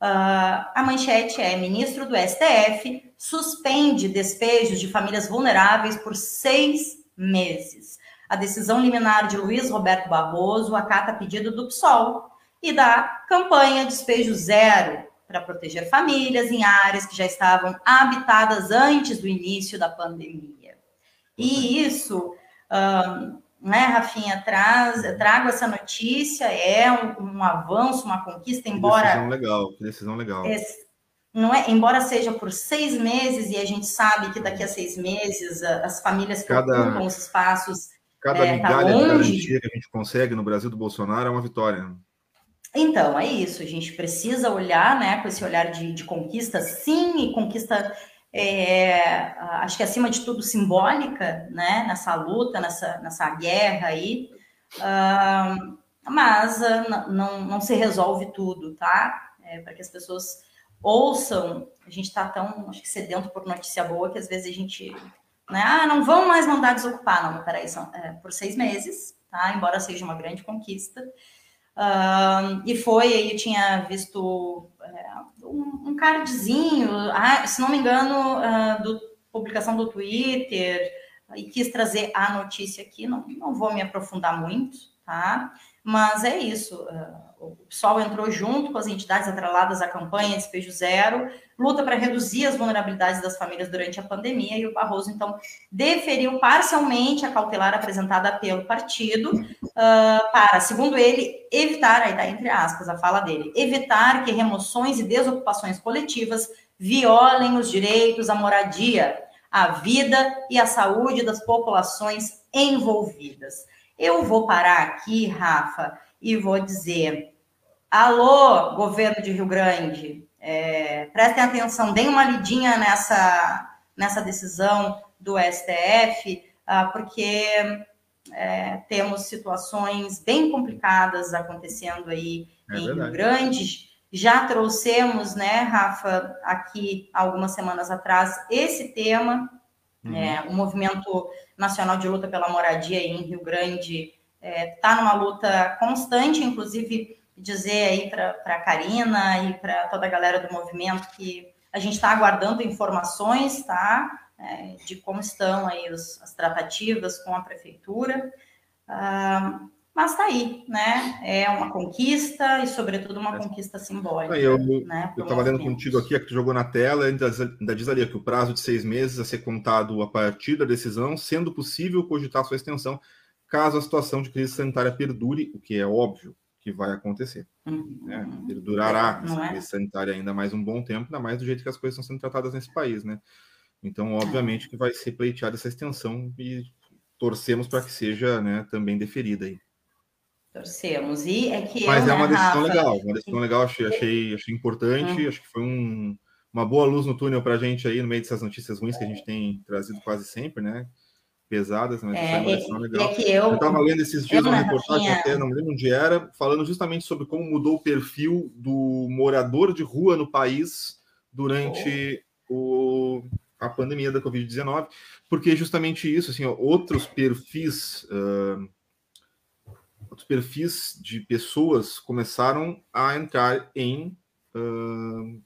Uh, a manchete é: ministro do STF suspende despejos de famílias vulneráveis por seis meses. A decisão liminar de Luiz Roberto Barroso acata pedido do PSOL e da campanha Despejo Zero para proteger famílias em áreas que já estavam habitadas antes do início da pandemia. E isso um, né, Rafinha, traz, trago essa notícia, é um, um avanço, uma conquista, embora. Que decisão legal, que decisão legal. Não é, embora seja por seis meses, e a gente sabe que daqui a seis meses as famílias cada, ocupam os espaços. Cada é, tá migalha tá de garantia que a gente consegue no Brasil do Bolsonaro é uma vitória. Então, é isso. A gente precisa olhar, né, com esse olhar de, de conquista, sim, e conquista, é, acho que acima de tudo simbólica, né, nessa luta, nessa, nessa guerra aí. Uh, mas uh, não, não se resolve tudo, tá? É, Para que as pessoas ouçam, a gente está tão, acho que sedento por notícia boa que às vezes a gente, né, ah, não vão mais mandar desocupar, não, peraí, são é, por seis meses, tá? Embora seja uma grande conquista. Uh, e foi, aí eu tinha visto é, um, um cardzinho, ah, se não me engano, uh, do publicação do Twitter, e quis trazer a notícia aqui, não, não vou me aprofundar muito, tá? Mas é isso. Uh, o PSOL entrou junto com as entidades atreladas à campanha Despejo Zero, luta para reduzir as vulnerabilidades das famílias durante a pandemia, e o Barroso, então, deferiu parcialmente a cautelar apresentada pelo partido uh, para, segundo ele, evitar, aí está entre aspas a fala dele, evitar que remoções e desocupações coletivas violem os direitos à moradia, à vida e à saúde das populações envolvidas. Eu vou parar aqui, Rafa, e vou dizer: alô, governo de Rio Grande, é, prestem atenção, deem uma lidinha nessa, nessa decisão do STF, ah, porque é, temos situações bem complicadas acontecendo aí é em verdade. Rio Grande. Já trouxemos, né, Rafa, aqui algumas semanas atrás, esse tema. Uhum. É, o Movimento Nacional de Luta pela Moradia em Rio Grande está é, tá numa luta constante, inclusive dizer aí para a Karina e para toda a galera do movimento que a gente está aguardando informações, tá? É, de como estão aí os, as tratativas com a prefeitura. Ah, mas está aí, né? É uma conquista e, sobretudo, uma conquista simbólica. Eu né, estava lendo contigo aqui, que tu jogou na tela, ainda, ainda diz ali que o prazo de seis meses a ser contado a partir da decisão, sendo possível cogitar sua extensão caso a situação de crise sanitária perdure, o que é óbvio que vai acontecer. Uhum. Né? Perdurará essa é? crise sanitária ainda mais um bom tempo, ainda mais do jeito que as coisas estão sendo tratadas nesse país, né? Então, obviamente, é. que vai ser pleiteada essa extensão e torcemos para que seja né, também deferida aí. Torcemos. E é que Mas eu, é uma né, decisão Rafa... legal, uma decisão legal, achei, achei, achei importante, uhum. acho que foi um, uma boa luz no túnel para a gente aí, no meio dessas notícias ruins que a gente tem trazido quase sempre, né? Pesadas, mas é, é, é legal. É eu estava lendo esses dias uma reportagem até, não lembro onde era, falando justamente sobre como mudou o perfil do morador de rua no país durante oh. o, a pandemia da Covid-19, porque justamente isso, assim, ó, outros perfis, uh, outros perfis de pessoas começaram a entrar em uh,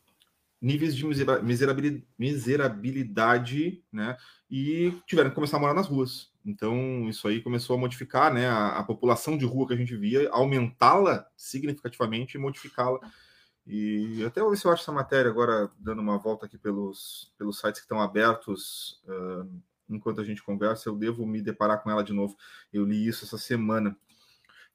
níveis de miserabilidade, miserabilidade né? E tiveram que começar a morar nas ruas. Então, isso aí começou a modificar né, a, a população de rua que a gente via, aumentá-la significativamente e modificá-la. E até vou ver se eu acho essa matéria agora, dando uma volta aqui pelos, pelos sites que estão abertos uh, enquanto a gente conversa, eu devo me deparar com ela de novo. Eu li isso essa semana.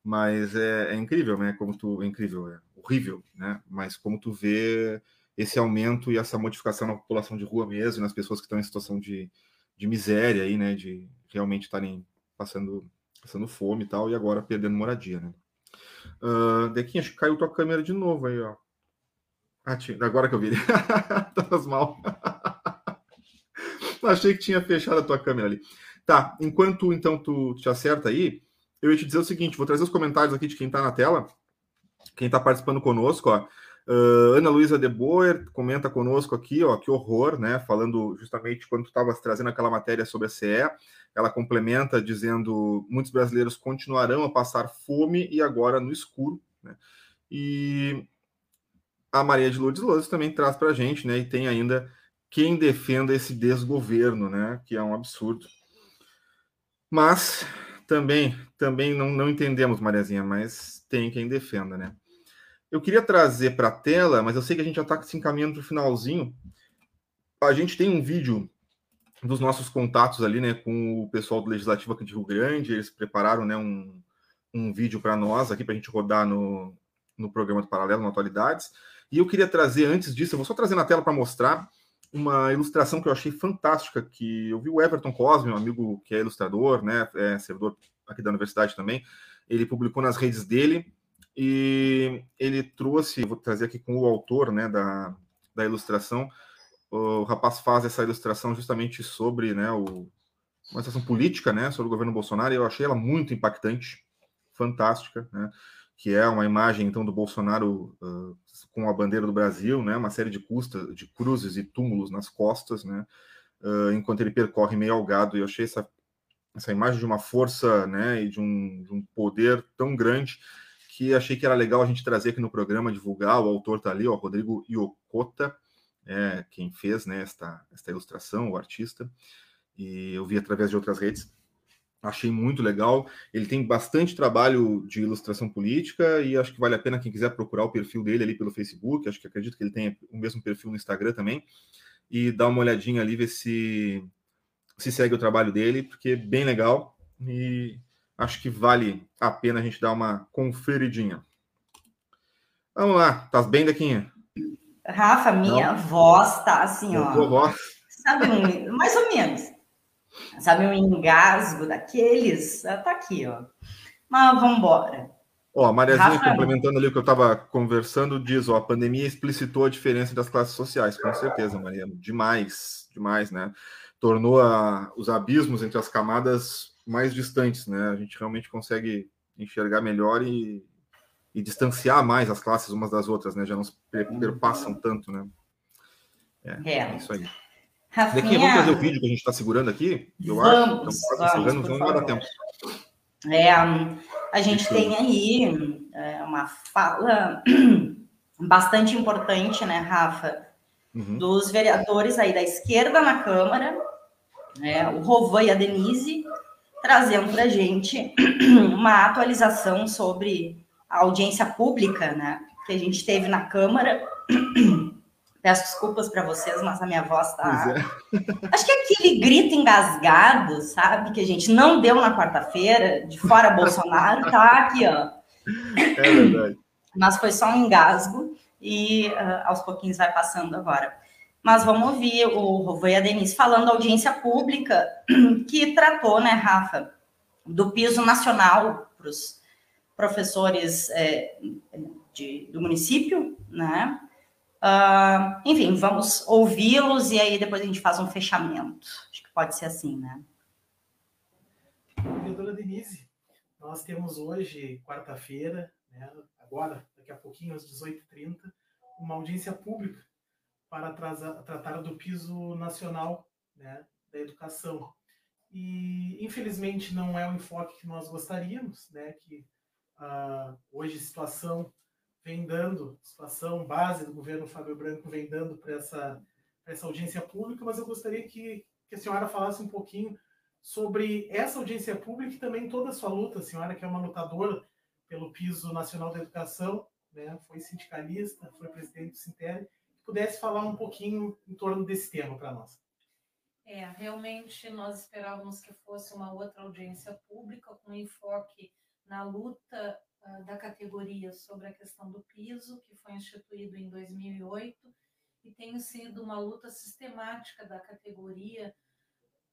Mas é, é incrível, né? Como tu. É incrível, é horrível, né? Mas como tu vê esse aumento e essa modificação na população de rua mesmo, nas pessoas que estão em situação de, de miséria aí, né, de realmente estarem passando, passando fome e tal, e agora perdendo moradia, né. Uh, Dequinha, acho que caiu tua câmera de novo aí, ó. Ah, agora que eu vi. Tavas mal. Achei que tinha fechado a tua câmera ali. Tá, enquanto então tu te acerta aí, eu ia te dizer o seguinte, vou trazer os comentários aqui de quem tá na tela, quem tá participando conosco, ó. Uh, Ana Luísa de Boer comenta conosco aqui, ó, que horror, né? Falando justamente quando tu estava trazendo aquela matéria sobre a CE, ela complementa dizendo muitos brasileiros continuarão a passar fome e agora no escuro, né? E a Maria de Lourdes Lourdes também traz para a gente, né? E tem ainda quem defenda esse desgoverno, né? Que é um absurdo. Mas também, também não, não entendemos, Mariazinha, mas tem quem defenda, né? Eu queria trazer para a tela, mas eu sei que a gente já está se encaminhando para o finalzinho. A gente tem um vídeo dos nossos contatos ali, né, com o pessoal do Legislativo aqui de Rio Grande. Eles prepararam, né, um, um vídeo para nós aqui para a gente rodar no, no programa do Paralelo, no Atualidades. E eu queria trazer, antes disso, eu vou só trazer na tela para mostrar uma ilustração que eu achei fantástica, que eu vi o Everton Cosme, um amigo que é ilustrador, né, é servidor aqui da universidade também, ele publicou nas redes dele, e ele trouxe, vou trazer aqui com o autor né, da, da ilustração, o rapaz faz essa ilustração justamente sobre né, o, uma situação política né, sobre o governo Bolsonaro, e eu achei ela muito impactante, fantástica, né, que é uma imagem então do Bolsonaro uh, com a bandeira do Brasil, né, uma série de, custa, de cruzes e túmulos nas costas, né, uh, enquanto ele percorre meio ao gado, e eu achei essa, essa imagem de uma força né, e de um, de um poder tão grande que achei que era legal a gente trazer aqui no programa, divulgar. O autor está ali, o Rodrigo Iocota, é, quem fez né, esta, esta ilustração, o artista, e eu vi através de outras redes. Achei muito legal. Ele tem bastante trabalho de ilustração política e acho que vale a pena quem quiser procurar o perfil dele ali pelo Facebook. Acho que acredito que ele tenha o mesmo perfil no Instagram também. E dar uma olhadinha ali, ver se se segue o trabalho dele, porque é bem legal. E acho que vale a pena a gente dar uma conferidinha. Vamos lá, tá bem, Dequinha? Rafa, minha Não. voz tá assim, ó. Voz. Sabe, um, mais ou menos. Sabe, um engasgo daqueles? Ah, tá aqui, ó. Mas vamos embora. Ó, a Mariazinha, Rafa... complementando ali o que eu estava conversando, diz, ó, a pandemia explicitou a diferença das classes sociais, com certeza, Maria. Demais, demais, né? Tornou a, os abismos entre as camadas mais distantes, né? A gente realmente consegue enxergar melhor e, e distanciar mais as classes umas das outras, né? Já não se perpassam tanto, né? É, é. é isso aí. Rafinha... Daqui vamos fazer o vídeo que a gente está segurando aqui, eu vamos, acho. Então, vamos, vamos, vamos dar tempo. É, a gente tem aí é, uma fala bastante importante, né, Rafa, uhum. dos vereadores aí da esquerda na Câmara, né, o Rovan e a Denise, trazendo para a gente uma atualização sobre a audiência pública, né, que a gente teve na Câmara. Peço desculpas para vocês, mas a minha voz tá. É. Acho que aquele grito engasgado, sabe, que a gente não deu na quarta-feira, de fora Bolsonaro, tá aqui, ó. É verdade. Mas foi só um engasgo e uh, aos pouquinhos vai passando agora. Mas vamos ouvir o Rovô e a Denise falando da audiência pública que tratou, né, Rafa, do piso nacional para os professores é, de, do município, né? Uh, enfim, vamos ouvi-los e aí depois a gente faz um fechamento. Acho que pode ser assim, né? Vereadora Denise, nós temos hoje, quarta-feira, né, agora, daqui a pouquinho, às 18h30, uma audiência pública para tratar do piso nacional né, da educação. E, infelizmente, não é o enfoque que nós gostaríamos, né, que uh, hoje a situação vem dando, situação base do governo Fábio Branco vem dando para essa, essa audiência pública, mas eu gostaria que, que a senhora falasse um pouquinho sobre essa audiência pública e também toda a sua luta, a senhora que é uma lutadora pelo piso nacional da educação, né, foi sindicalista, foi presidente do Sintere, pudesse falar um pouquinho em torno desse tema para nós. É, realmente nós esperávamos que fosse uma outra audiência pública com enfoque na luta uh, da categoria sobre a questão do piso, que foi instituído em 2008 e tem sido uma luta sistemática da categoria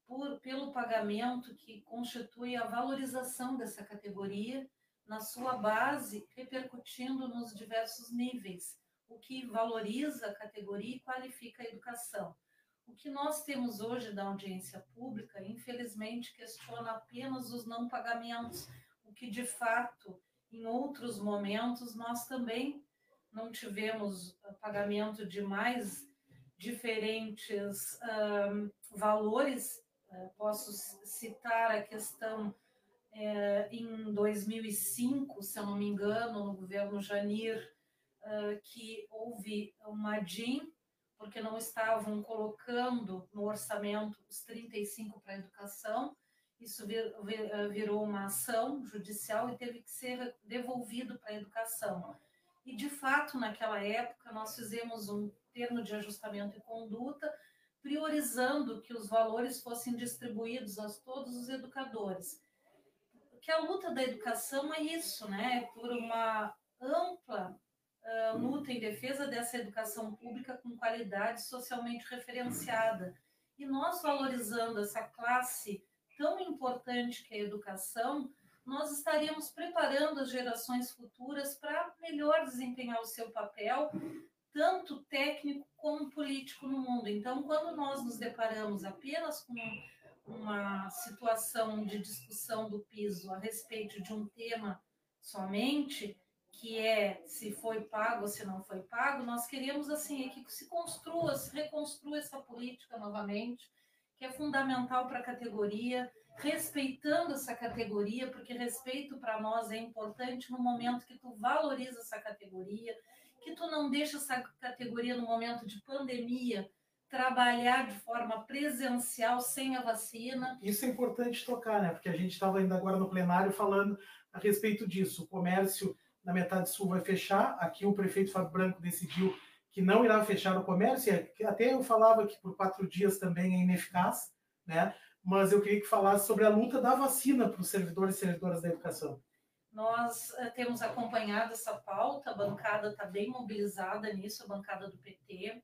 por, pelo pagamento que constitui a valorização dessa categoria na sua base, repercutindo nos diversos níveis o que valoriza a categoria e qualifica a educação. O que nós temos hoje da audiência pública, infelizmente, questiona apenas os não pagamentos, o que de fato, em outros momentos, nós também não tivemos ah, pagamento de mais diferentes valores. Uh, posso citar a questão uh, em 2005, se eu não me engano, no governo Janir, uh, que houve uma DIN, porque não estavam colocando no orçamento os 35 para a educação. Isso vir, vir, virou uma ação judicial e teve que ser devolvido para a educação. E, de fato, naquela época, nós fizemos um termo de ajustamento e conduta, priorizando que os valores fossem distribuídos a todos os educadores. Que a luta da educação é isso, né? É por uma ampla uh, luta em defesa dessa educação pública com qualidade socialmente referenciada. E nós valorizando essa classe tão importante que é a educação, nós estaríamos preparando as gerações futuras para melhor desempenhar o seu papel, tanto técnico como político no mundo. Então, quando nós nos deparamos apenas com uma situação de discussão do piso a respeito de um tema somente, que é se foi pago ou se não foi pago, nós queremos assim é que se construa, se reconstrua essa política novamente, que é fundamental para a categoria, respeitando essa categoria, porque respeito para nós é importante no momento que tu valoriza essa categoria, que tu não deixa essa categoria no momento de pandemia trabalhar de forma presencial sem a vacina. Isso é importante tocar, né? Porque a gente estava ainda agora no plenário falando a respeito disso. O comércio na metade sul vai fechar. Aqui o prefeito Fábio Branco decidiu que não irá fechar o comércio. Até eu falava que por quatro dias também é ineficaz, né? Mas eu queria que falasse sobre a luta da vacina para os servidores e servidoras da educação. Nós uh, temos acompanhado essa pauta, a bancada está bem mobilizada nisso, a bancada do PT,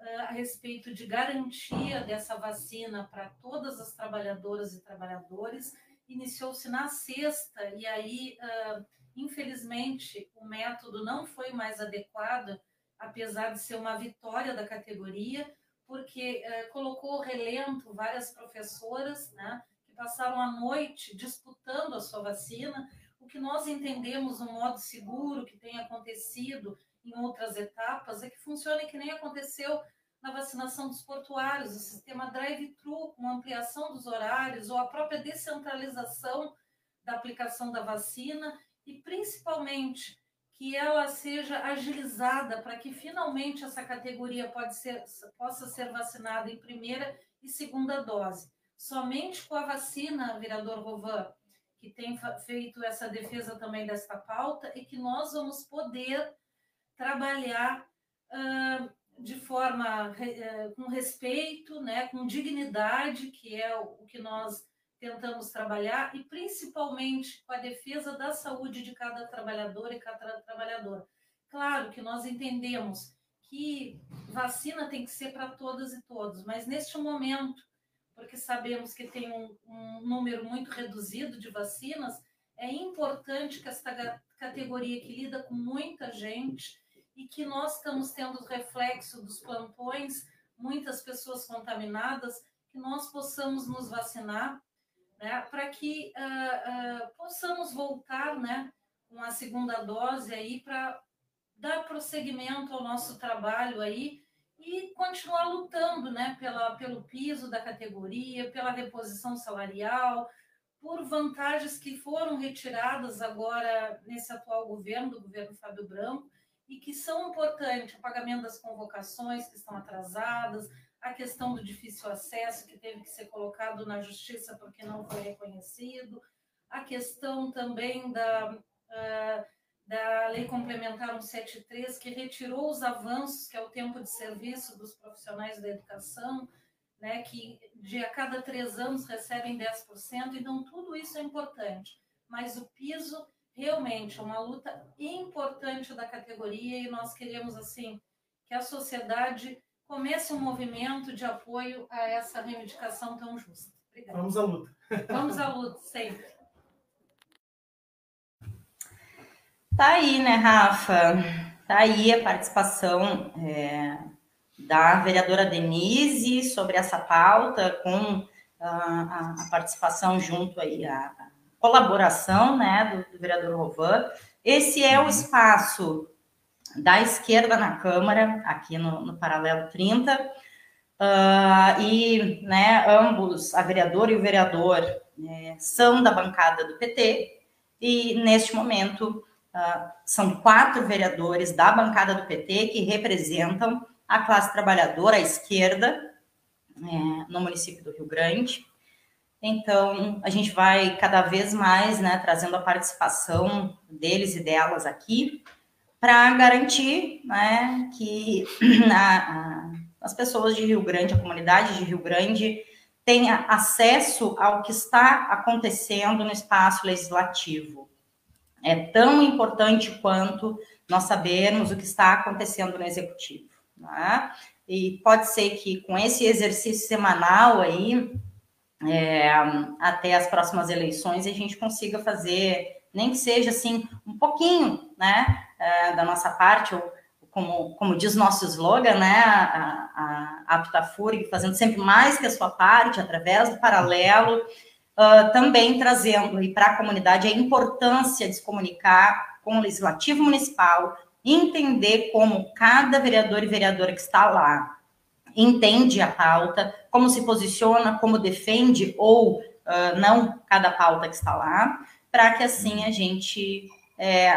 eh, a respeito de garantia dessa vacina para todas as trabalhadoras e trabalhadores. Iniciou-se na sexta, e aí, uh, infelizmente, o método não foi mais adequado, apesar de ser uma vitória da categoria, porque colocou relento várias professoras, né, que passaram a noite disputando a sua vacina o que nós entendemos no modo seguro que tem acontecido em outras etapas é que funcione que nem aconteceu na vacinação dos portuários, o sistema drive-thru com ampliação dos horários ou a própria descentralização da aplicação da vacina e principalmente que ela seja agilizada para que finalmente essa categoria ser, possa ser vacinada em primeira e segunda dose. Somente com a vacina, vereador Rovan, que tem feito essa defesa também desta pauta e que nós vamos poder trabalhar uh, de forma uh, com respeito, né, com dignidade, que é o que nós tentamos trabalhar, e principalmente com a defesa da saúde de cada trabalhador e cada trabalhadora. Claro que nós entendemos que vacina tem que ser para todas e todos, mas neste momento porque sabemos que tem um, um número muito reduzido de vacinas, é importante que esta categoria que lida com muita gente e que nós estamos tendo reflexo dos plantões, muitas pessoas contaminadas, que nós possamos nos vacinar, né, para que uh, uh, possamos voltar, né, com a segunda dose aí para dar prosseguimento ao nosso trabalho aí e continuar lutando né, pela, pelo piso da categoria, pela reposição salarial, por vantagens que foram retiradas agora nesse atual governo, do governo Fábio Branco, e que são importantes, o pagamento das convocações que estão atrasadas, a questão do difícil acesso que teve que ser colocado na justiça porque não foi reconhecido, a questão também da, uh, da Lei Complementar 173, que retirou os avanços, que é o tempo de serviço dos profissionais da educação, né, que de a cada três anos recebem 10%, então tudo isso é importante. Mas o piso realmente é uma luta importante da categoria e nós queremos, assim, que a sociedade comece um movimento de apoio a essa reivindicação tão justa. Obrigada. Vamos à luta. Vamos à luta, sempre. Tá aí, né, Rafa? Tá aí a participação é, da vereadora Denise sobre essa pauta, com a, a participação junto aí, a, a colaboração, né, do, do vereador Rovan. Esse é o espaço da esquerda na Câmara, aqui no, no Paralelo 30, uh, ah, e né, ambos, a vereadora e o vereador, é, são da bancada do PT, e neste momento Uh, são quatro vereadores da bancada do PT que representam a classe trabalhadora, a esquerda, é, no município do Rio Grande. Então, a gente vai cada vez mais né, trazendo a participação deles e delas aqui para garantir né, que a, a, as pessoas de Rio Grande, a comunidade de Rio Grande, tenha acesso ao que está acontecendo no espaço legislativo é tão importante quanto nós sabermos o que está acontecendo no executivo. Né? E pode ser que com esse exercício semanal aí, é, até as próximas eleições a gente consiga fazer, nem que seja assim, um pouquinho, né, é, da nossa parte, ou como, como diz nosso slogan, né, a, a, a fazendo sempre mais que a sua parte, através do paralelo, uh, também trazendo para a comunidade a importância de se comunicar com o Legislativo Municipal, entender como cada vereador e vereadora que está lá entende a pauta, como se posiciona, como defende ou uh, não cada pauta que está lá, para que assim a gente é,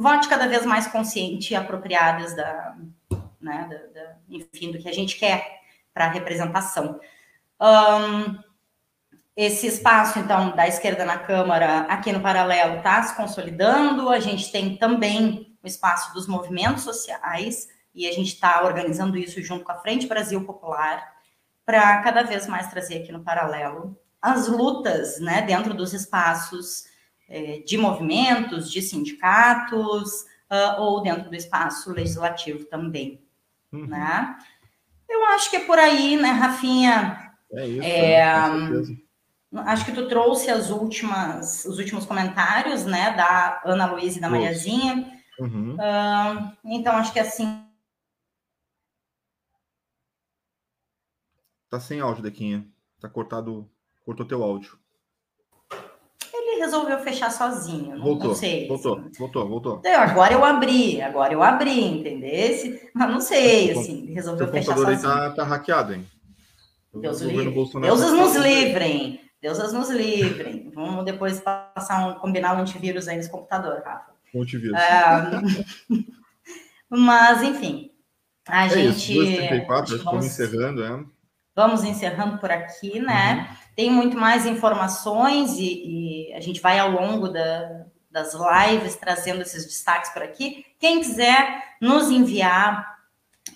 vote cada vez mais consciente e apropriadas da, né, da, da, enfim, do que a gente quer para a representação. Um, esse espaço, então, da esquerda na Câmara, aqui no paralelo, está se consolidando. A gente tem também o espaço dos movimentos sociais, e a gente está organizando isso junto com a Frente Brasil Popular, para cada vez mais trazer aqui no paralelo as lutas né, dentro dos espaços de movimentos, de sindicatos, uh, ou dentro do espaço legislativo também. Uhum. Né? Eu acho que é por aí, né, Rafinha? É isso. É, acho que tu trouxe as últimas, os últimos comentários, né, da Ana Luísa e da Mariazinha. Uhum. Uh, então, acho que assim. Tá sem áudio, Dequinha. Tá cortado, cortou teu áudio resolveu fechar sozinho. Não, voltou, não sei. Voltou, assim. voltou, voltou. Eu, agora eu abri, agora eu abri, entendesse? Mas não sei, assim, resolveu fechar sozinho. O computador aí tá, tá hackeado, hein? Deus livre. Deusas nos livrem. Deusas nos livrem. Vamos depois passar um, combinar um antivírus aí nesse computador, Rafa. Antivírus. mas, enfim, a é gente. Isso, 234, vamos encerrando, é. Vamos encerrando por aqui, né? Uhum. Tem muito mais informações e, e a gente vai ao longo da, das lives trazendo esses destaques por aqui. Quem quiser nos enviar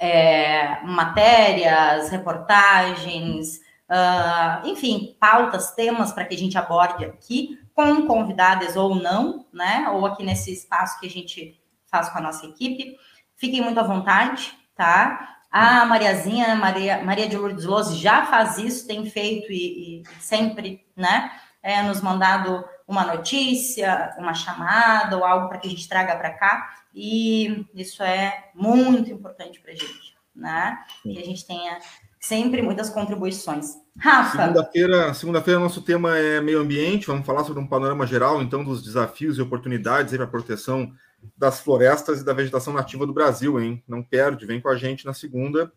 é, matérias, reportagens, uh, enfim, pautas, temas para que a gente aborde aqui, com convidadas ou não, né? Ou aqui nesse espaço que a gente faz com a nossa equipe. Fiquem muito à vontade, tá? A Mariazinha, Maria, Maria de Lourdes Lose já faz isso, tem feito e, e sempre, né, é, nos mandado uma notícia, uma chamada ou algo para que a gente traga para cá. E isso é muito importante para a gente, né? Que a gente tenha sempre muitas contribuições. Rafa. Segunda-feira, segunda-feira, nosso tema é meio ambiente. Vamos falar sobre um panorama geral, então, dos desafios e oportunidades para a proteção das florestas e da vegetação nativa do Brasil, hein? Não perde, vem com a gente na segunda,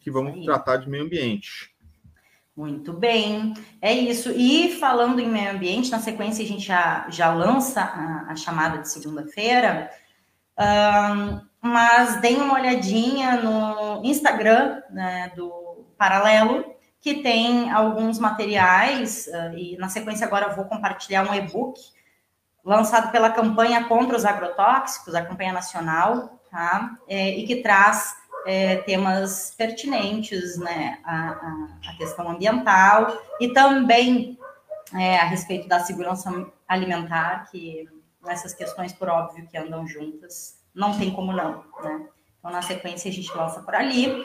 que vamos Aí. tratar de meio ambiente. Muito bem, é isso. E falando em meio ambiente, na sequência a gente já, já lança a, a chamada de segunda-feira, um, mas deem uma olhadinha no Instagram né, do Paralelo, que tem alguns materiais, uh, e na sequência agora eu vou compartilhar um e-book lançado pela campanha contra os agrotóxicos, a campanha nacional, tá? É, e que traz é, temas pertinentes, né, a, questão ambiental e também é, a respeito da segurança alimentar, que essas questões, por óbvio, que andam juntas, não tem como não, né? Então, na sequência, a gente lança por ali.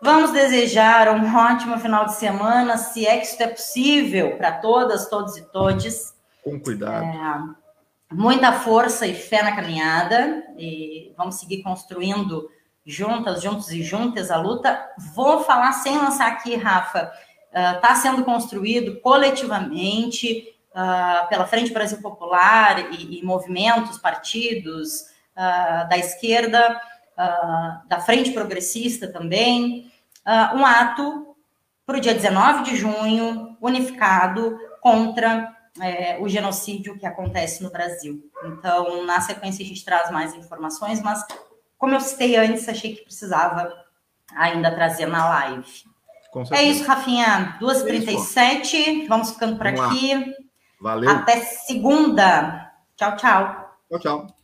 Vamos desejar um ótimo final de semana, se é que isso é possível para todas, todos e todes. Com cuidado. É, muita força e fé na caminhada e vamos seguir construindo juntas, juntos e juntas a luta. Vou falar sem lançar aqui, Rafa, está ah, uh, sendo construído coletivamente uh, pela Frente Brasil Popular e, e movimentos, partidos uh, da esquerda, da Frente Progressista também, um ato para o dia 19 de junho, unificado contra é, o genocídio que acontece no Brasil. Então, na sequência, a gente traz mais informações, mas, como eu citei antes, achei que precisava ainda trazer na live. É isso, Rafinha. 2h37. É Vamos ficando por Vamos aqui. Lá. Valeu. Até segunda. Tchau, tchau. Tchau, tchau.